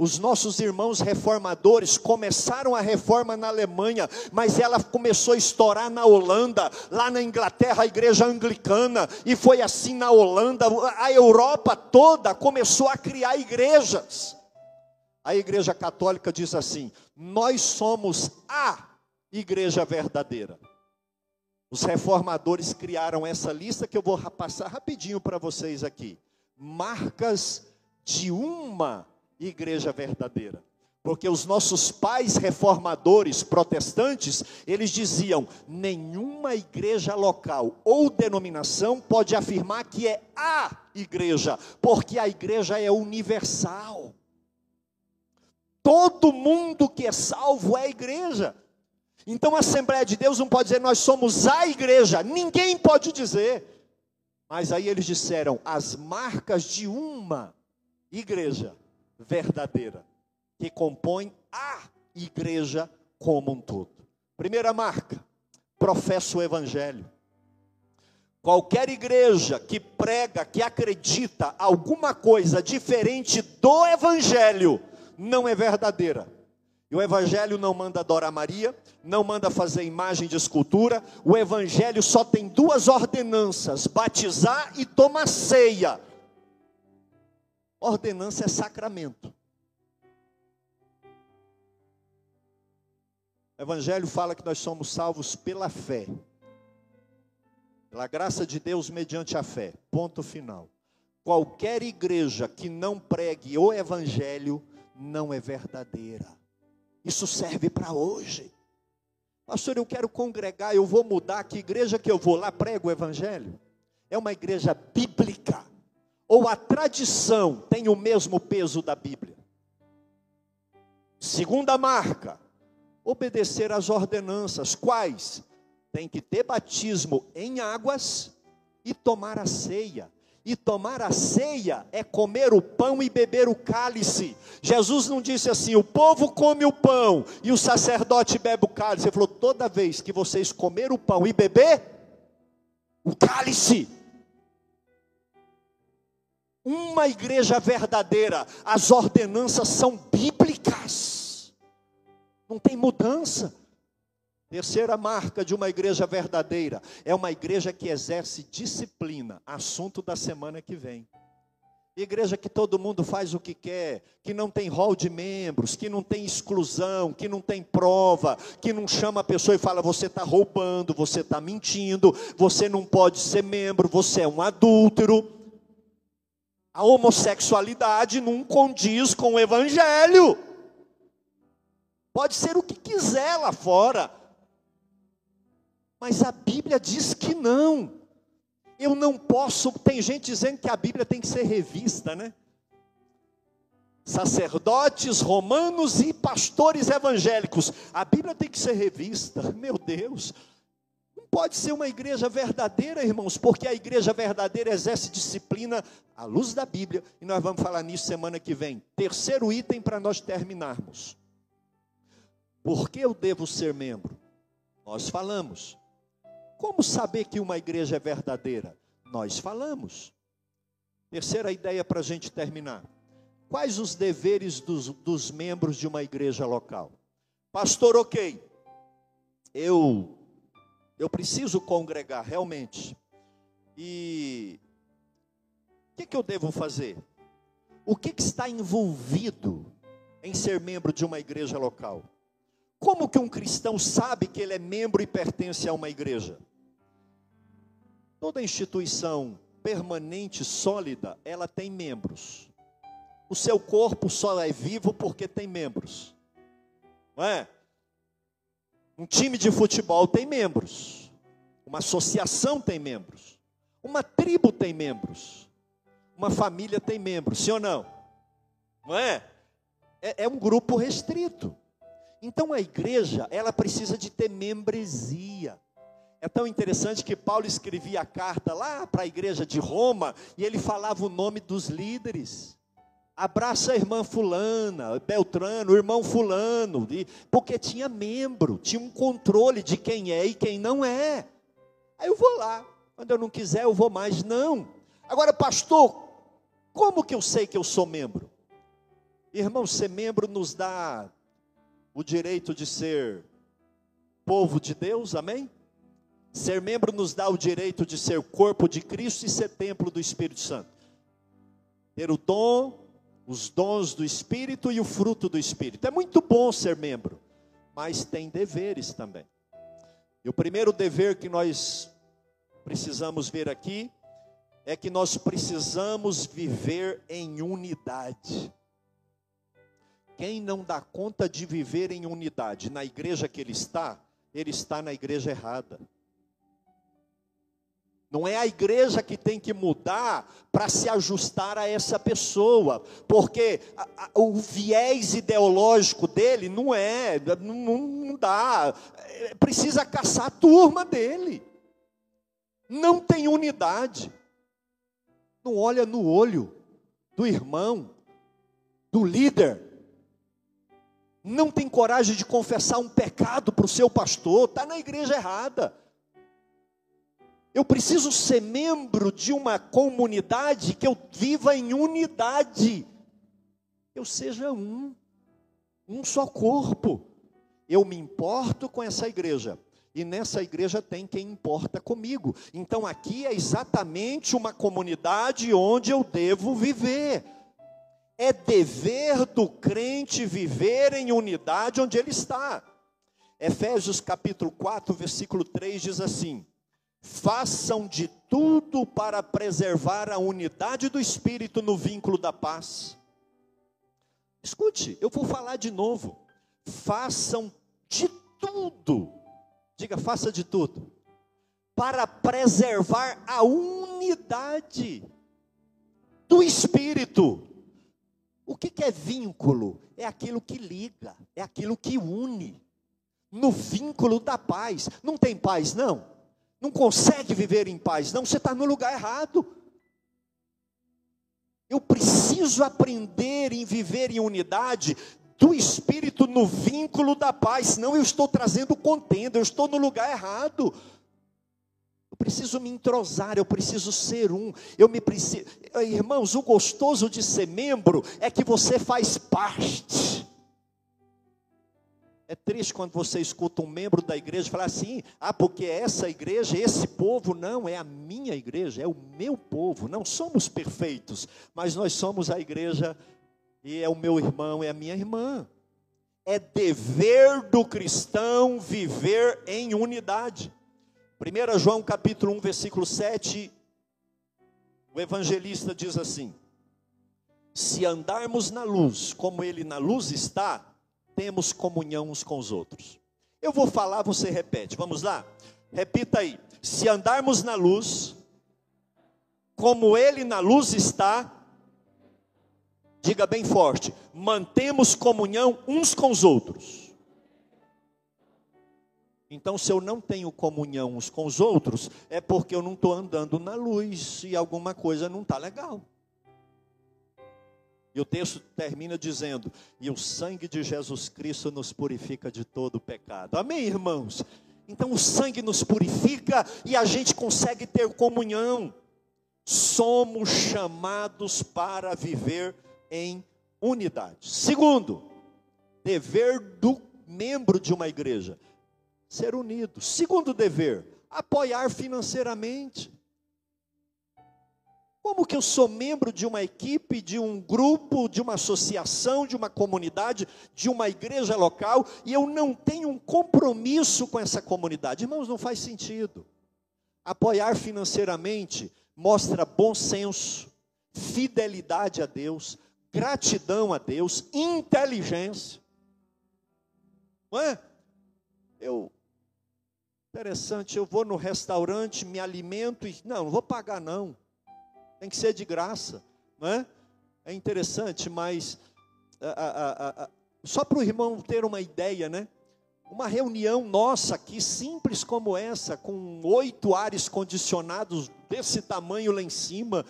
Os nossos irmãos reformadores começaram a reforma na Alemanha, mas ela começou a estourar na Holanda, lá na Inglaterra, a igreja anglicana, e foi assim na Holanda, a Europa toda começou a criar igrejas. A igreja católica diz assim: nós somos a igreja verdadeira. Os reformadores criaram essa lista que eu vou passar rapidinho para vocês aqui. Marcas de uma igreja verdadeira. Porque os nossos pais reformadores protestantes, eles diziam: nenhuma igreja local ou denominação pode afirmar que é a igreja, porque a igreja é universal. Todo mundo que é salvo é igreja. Então a Assembleia de Deus não pode dizer nós somos a igreja, ninguém pode dizer. Mas aí eles disseram as marcas de uma igreja verdadeira que compõe a igreja como um todo. Primeira marca, professa o evangelho. Qualquer igreja que prega, que acredita alguma coisa diferente do evangelho, não é verdadeira. E o evangelho não manda adorar Maria, não manda fazer imagem de escultura. O evangelho só tem duas ordenanças: batizar e tomar ceia. Ordenança é sacramento. O Evangelho fala que nós somos salvos pela fé, pela graça de Deus mediante a fé. Ponto final. Qualquer igreja que não pregue o Evangelho não é verdadeira. Isso serve para hoje. Pastor, eu quero congregar, eu vou mudar. Que igreja que eu vou lá prego o Evangelho? É uma igreja bíblica. Ou a tradição tem o mesmo peso da Bíblia? Segunda marca, obedecer às ordenanças. Quais? Tem que ter batismo em águas e tomar a ceia. E tomar a ceia é comer o pão e beber o cálice. Jesus não disse assim: o povo come o pão e o sacerdote bebe o cálice. Ele falou: toda vez que vocês comer o pão e beber o cálice. Uma igreja verdadeira, as ordenanças são bíblicas não tem mudança. Terceira marca de uma igreja verdadeira é uma igreja que exerce disciplina, assunto da semana que vem. Igreja que todo mundo faz o que quer, que não tem rol de membros, que não tem exclusão, que não tem prova, que não chama a pessoa e fala: você está roubando, você está mentindo, você não pode ser membro, você é um adúltero. A homossexualidade não condiz com o evangelho. Pode ser o que quiser lá fora. Mas a Bíblia diz que não. Eu não posso. Tem gente dizendo que a Bíblia tem que ser revista, né? Sacerdotes romanos e pastores evangélicos. A Bíblia tem que ser revista. Meu Deus. Pode ser uma igreja verdadeira, irmãos, porque a igreja verdadeira exerce disciplina à luz da Bíblia. E nós vamos falar nisso semana que vem. Terceiro item para nós terminarmos. Por que eu devo ser membro? Nós falamos. Como saber que uma igreja é verdadeira? Nós falamos. Terceira ideia para a gente terminar. Quais os deveres dos, dos membros de uma igreja local? Pastor, ok. Eu, eu preciso congregar realmente. E o que, que eu devo fazer? O que, que está envolvido em ser membro de uma igreja local? Como que um cristão sabe que ele é membro e pertence a uma igreja? Toda instituição permanente, sólida, ela tem membros. O seu corpo só é vivo porque tem membros. Não é? Um time de futebol tem membros. Uma associação tem membros. Uma tribo tem membros. Uma família tem membros, sim ou não? Não é? É, é um grupo restrito. Então a igreja, ela precisa de ter membresia. É tão interessante que Paulo escrevia a carta lá para a igreja de Roma e ele falava o nome dos líderes. Abraça a irmã fulana, Beltrano, o irmão fulano, porque tinha membro, tinha um controle de quem é e quem não é. Aí eu vou lá, quando eu não quiser eu vou mais, não. Agora, pastor, como que eu sei que eu sou membro? Irmão, ser membro nos dá o direito de ser povo de Deus, amém? Ser membro nos dá o direito de ser corpo de Cristo e ser templo do Espírito Santo. Ter o dom, os dons do Espírito e o fruto do Espírito. É muito bom ser membro, mas tem deveres também. E o primeiro dever que nós precisamos ver aqui é que nós precisamos viver em unidade. alguém não dá conta de viver em unidade na igreja que ele está, ele está na igreja errada. Não é a igreja que tem que mudar para se ajustar a essa pessoa, porque a, a, o viés ideológico dele não é, não, não dá, é, precisa caçar a turma dele. Não tem unidade. Não olha no olho do irmão, do líder. Não tem coragem de confessar um pecado para o seu pastor, está na igreja errada. Eu preciso ser membro de uma comunidade que eu viva em unidade. Eu seja um, um só corpo. Eu me importo com essa igreja. E nessa igreja tem quem importa comigo. Então aqui é exatamente uma comunidade onde eu devo viver. É dever do crente viver em unidade onde ele está. Efésios capítulo 4, versículo 3 diz assim: façam de tudo para preservar a unidade do espírito no vínculo da paz. Escute, eu vou falar de novo. Façam de tudo, diga, faça de tudo, para preservar a unidade do espírito. O que, que é vínculo? É aquilo que liga, é aquilo que une. No vínculo da paz. Não tem paz, não? Não consegue viver em paz. Não, você está no lugar errado. Eu preciso aprender em viver em unidade do Espírito no vínculo da paz, senão eu estou trazendo contenda, eu estou no lugar errado. Eu preciso me entrosar, eu preciso ser um. Eu me preciso, irmãos, o gostoso de ser membro é que você faz parte. É triste quando você escuta um membro da igreja falar assim: ah, porque essa igreja, esse povo, não, é a minha igreja, é o meu povo. Não somos perfeitos, mas nós somos a igreja e é o meu irmão, é a minha irmã. É dever do cristão viver em unidade. 1 João capítulo 1, versículo 7, o evangelista diz assim: Se andarmos na luz, como ele na luz está, temos comunhão uns com os outros. Eu vou falar, você repete. Vamos lá? Repita aí. Se andarmos na luz, como Ele na luz está, diga bem forte: mantemos comunhão uns com os outros. Então, se eu não tenho comunhão uns com os outros, é porque eu não estou andando na luz e alguma coisa não está legal. E o texto termina dizendo: E o sangue de Jesus Cristo nos purifica de todo pecado. Amém, irmãos? Então o sangue nos purifica e a gente consegue ter comunhão. Somos chamados para viver em unidade. Segundo, dever do membro de uma igreja: ser unido. Segundo dever, apoiar financeiramente. Como que eu sou membro de uma equipe, de um grupo, de uma associação, de uma comunidade, de uma igreja local, e eu não tenho um compromisso com essa comunidade? Irmãos, não faz sentido. Apoiar financeiramente mostra bom senso, fidelidade a Deus, gratidão a Deus, inteligência. Não é? Eu, interessante, eu vou no restaurante, me alimento e, não, não vou pagar não tem que ser de graça, não é? É interessante, mas a, a, a, só para o irmão ter uma ideia, né? Uma reunião nossa aqui, simples como essa, com oito ares condicionados desse tamanho lá em cima.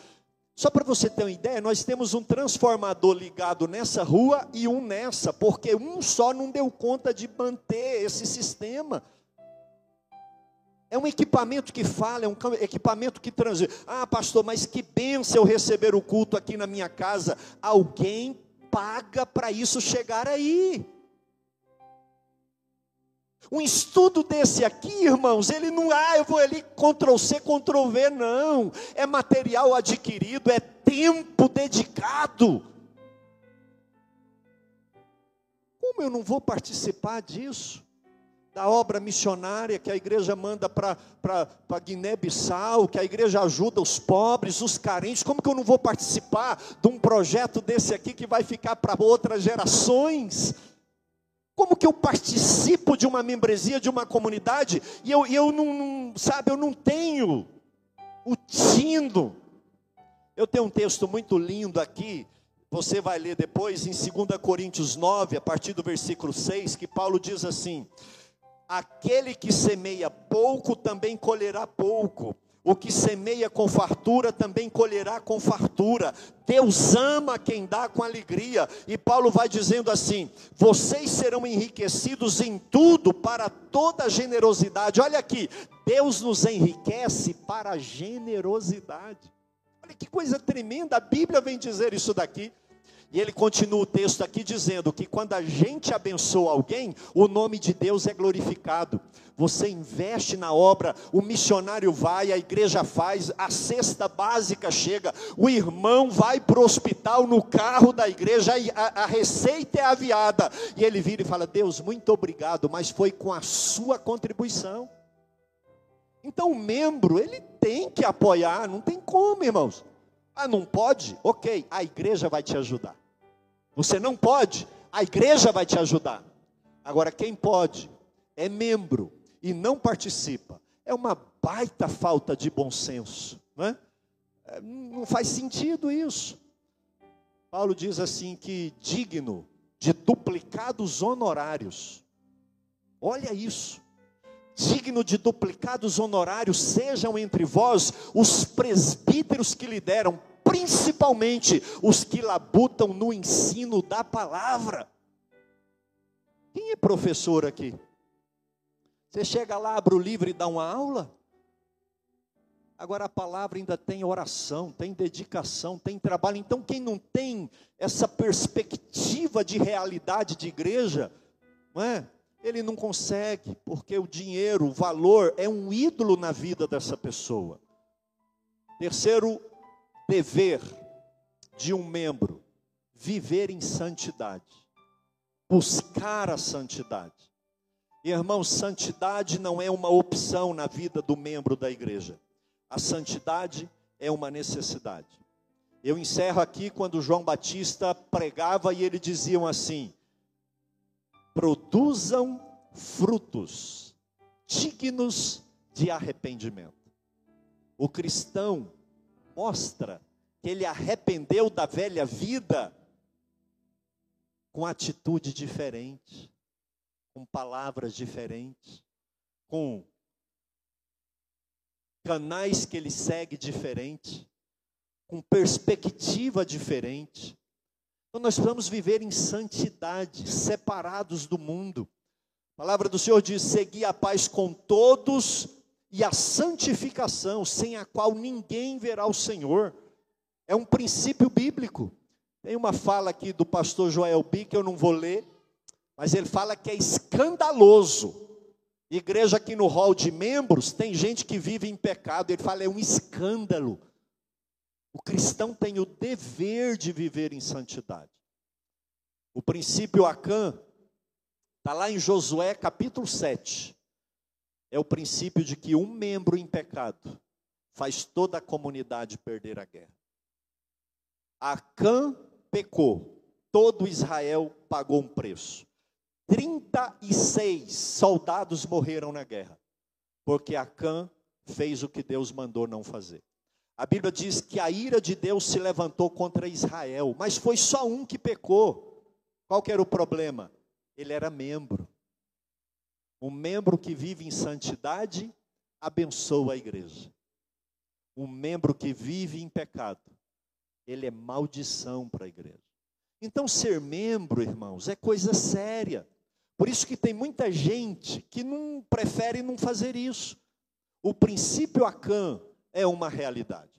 Só para você ter uma ideia, nós temos um transformador ligado nessa rua e um nessa, porque um só não deu conta de manter esse sistema. É um equipamento que fala, é um equipamento que transita. Ah, pastor, mas que benção eu receber o culto aqui na minha casa. Alguém paga para isso chegar aí. Um estudo desse aqui, irmãos, ele não, ah, eu vou ali Ctrl C, Ctrl V, não. É material adquirido, é tempo dedicado. Como eu não vou participar disso? Da obra missionária que a igreja manda para Guiné-Bissau, que a igreja ajuda os pobres, os carentes. Como que eu não vou participar de um projeto desse aqui que vai ficar para outras gerações? Como que eu participo de uma membresia de uma comunidade e eu, eu não, não, sabe, eu não tenho o tino. Eu tenho um texto muito lindo aqui, você vai ler depois em 2 Coríntios 9, a partir do versículo 6, que Paulo diz assim: Aquele que semeia pouco também colherá pouco. O que semeia com fartura também colherá com fartura. Deus ama quem dá com alegria. E Paulo vai dizendo assim: vocês serão enriquecidos em tudo para toda generosidade. Olha aqui, Deus nos enriquece para generosidade. Olha que coisa tremenda, a Bíblia vem dizer isso daqui. E ele continua o texto aqui dizendo que quando a gente abençoa alguém, o nome de Deus é glorificado. Você investe na obra, o missionário vai, a igreja faz, a cesta básica chega, o irmão vai para o hospital no carro da igreja, a, a receita é aviada. E ele vira e fala: Deus, muito obrigado, mas foi com a sua contribuição. Então o membro, ele tem que apoiar, não tem como, irmãos. Ah, não pode? Ok, a igreja vai te ajudar. Você não pode, a igreja vai te ajudar. Agora, quem pode é membro e não participa. É uma baita falta de bom senso, não é? é não faz sentido isso. Paulo diz assim que digno de duplicados honorários. Olha isso. Digno de duplicados honorários sejam entre vós os presbíteros que lideram principalmente os que labutam no ensino da palavra. Quem é professor aqui? Você chega lá, abre o livro e dá uma aula? Agora a palavra ainda tem oração, tem dedicação, tem trabalho. Então, quem não tem essa perspectiva de realidade de igreja, não é? Ele não consegue, porque o dinheiro, o valor é um ídolo na vida dessa pessoa. Terceiro dever de um membro viver em santidade, buscar a santidade. Irmão, santidade não é uma opção na vida do membro da igreja. A santidade é uma necessidade. Eu encerro aqui quando João Batista pregava e ele diziam assim: produzam frutos dignos de arrependimento. O cristão mostra que ele arrependeu da velha vida com atitude diferente, com palavras diferentes, com canais que ele segue diferente, com perspectiva diferente. Então nós vamos viver em santidade, separados do mundo. A palavra do Senhor diz: segui a paz com todos e a santificação, sem a qual ninguém verá o Senhor. É um princípio bíblico. Tem uma fala aqui do pastor Joel B que eu não vou ler, mas ele fala que é escandaloso. Igreja aqui no hall de membros, tem gente que vive em pecado, ele fala é um escândalo. O cristão tem o dever de viver em santidade. O princípio Acã está lá em Josué capítulo 7 é o princípio de que um membro em pecado faz toda a comunidade perder a guerra. Acã pecou, todo Israel pagou um preço. 36 soldados morreram na guerra, porque Acã fez o que Deus mandou não fazer. A Bíblia diz que a ira de Deus se levantou contra Israel, mas foi só um que pecou. Qual que era o problema? Ele era membro. Um membro que vive em santidade abençoa a igreja. Um membro que vive em pecado, ele é maldição para a igreja. Então, ser membro, irmãos, é coisa séria. Por isso que tem muita gente que não prefere não fazer isso. O princípio Acã é uma realidade.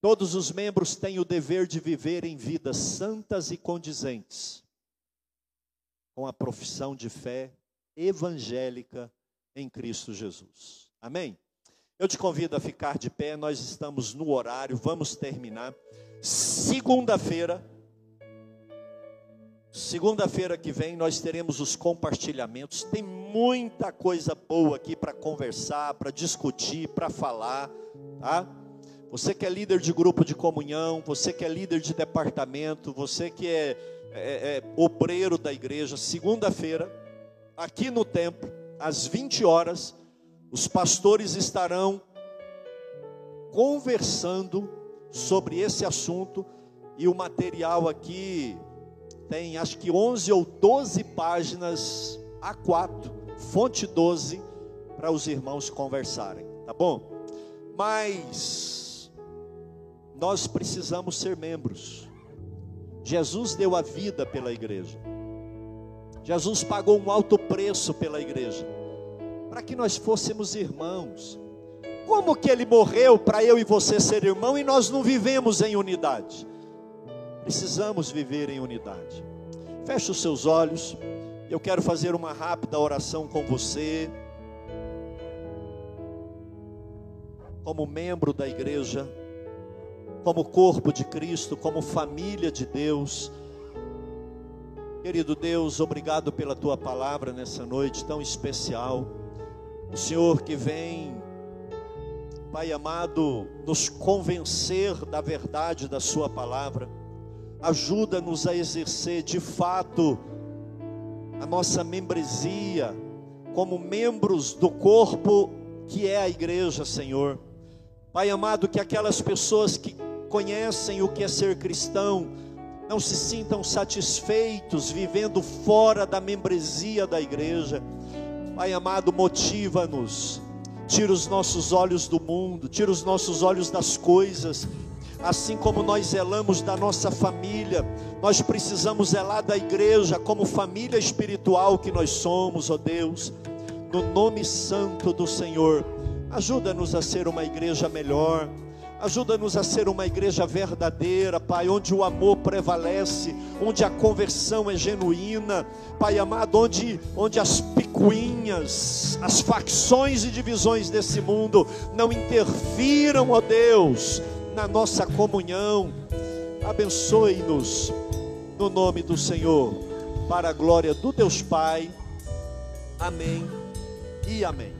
Todos os membros têm o dever de viver em vidas santas e condizentes com a profissão de fé evangélica em Cristo Jesus. Amém? Eu te convido a ficar de pé, nós estamos no horário, vamos terminar. Segunda-feira, Segunda-feira que vem nós teremos os compartilhamentos. Tem muita coisa boa aqui para conversar, para discutir, para falar, tá? Você que é líder de grupo de comunhão, você que é líder de departamento, você que é, é, é obreiro da igreja, segunda-feira, aqui no templo, às 20 horas, os pastores estarão conversando sobre esse assunto e o material aqui tem acho que 11 ou 12 páginas A4, fonte 12, para os irmãos conversarem, tá bom? Mas nós precisamos ser membros. Jesus deu a vida pela igreja. Jesus pagou um alto preço pela igreja, para que nós fôssemos irmãos. Como que ele morreu para eu e você ser irmão e nós não vivemos em unidade? Precisamos viver em unidade. Feche os seus olhos. Eu quero fazer uma rápida oração com você. Como membro da igreja, como corpo de Cristo, como família de Deus. Querido Deus, obrigado pela tua palavra nessa noite tão especial. O Senhor que vem, Pai amado, nos convencer da verdade da Sua palavra ajuda-nos a exercer de fato a nossa membresia como membros do corpo que é a igreja, Senhor. Pai amado, que aquelas pessoas que conhecem o que é ser cristão não se sintam satisfeitos vivendo fora da membresia da igreja. Pai amado, motiva-nos. Tira os nossos olhos do mundo, tira os nossos olhos das coisas assim como nós zelamos da nossa família, nós precisamos zelar da igreja como família espiritual que nós somos, ó Deus, no nome santo do Senhor. Ajuda-nos a ser uma igreja melhor. Ajuda-nos a ser uma igreja verdadeira, Pai, onde o amor prevalece, onde a conversão é genuína, Pai amado, onde, onde as picuinhas, as facções e divisões desse mundo não interfiram, ó Deus, na nossa comunhão. Abençoe-nos no nome do Senhor, para a glória do Deus Pai. Amém e amém.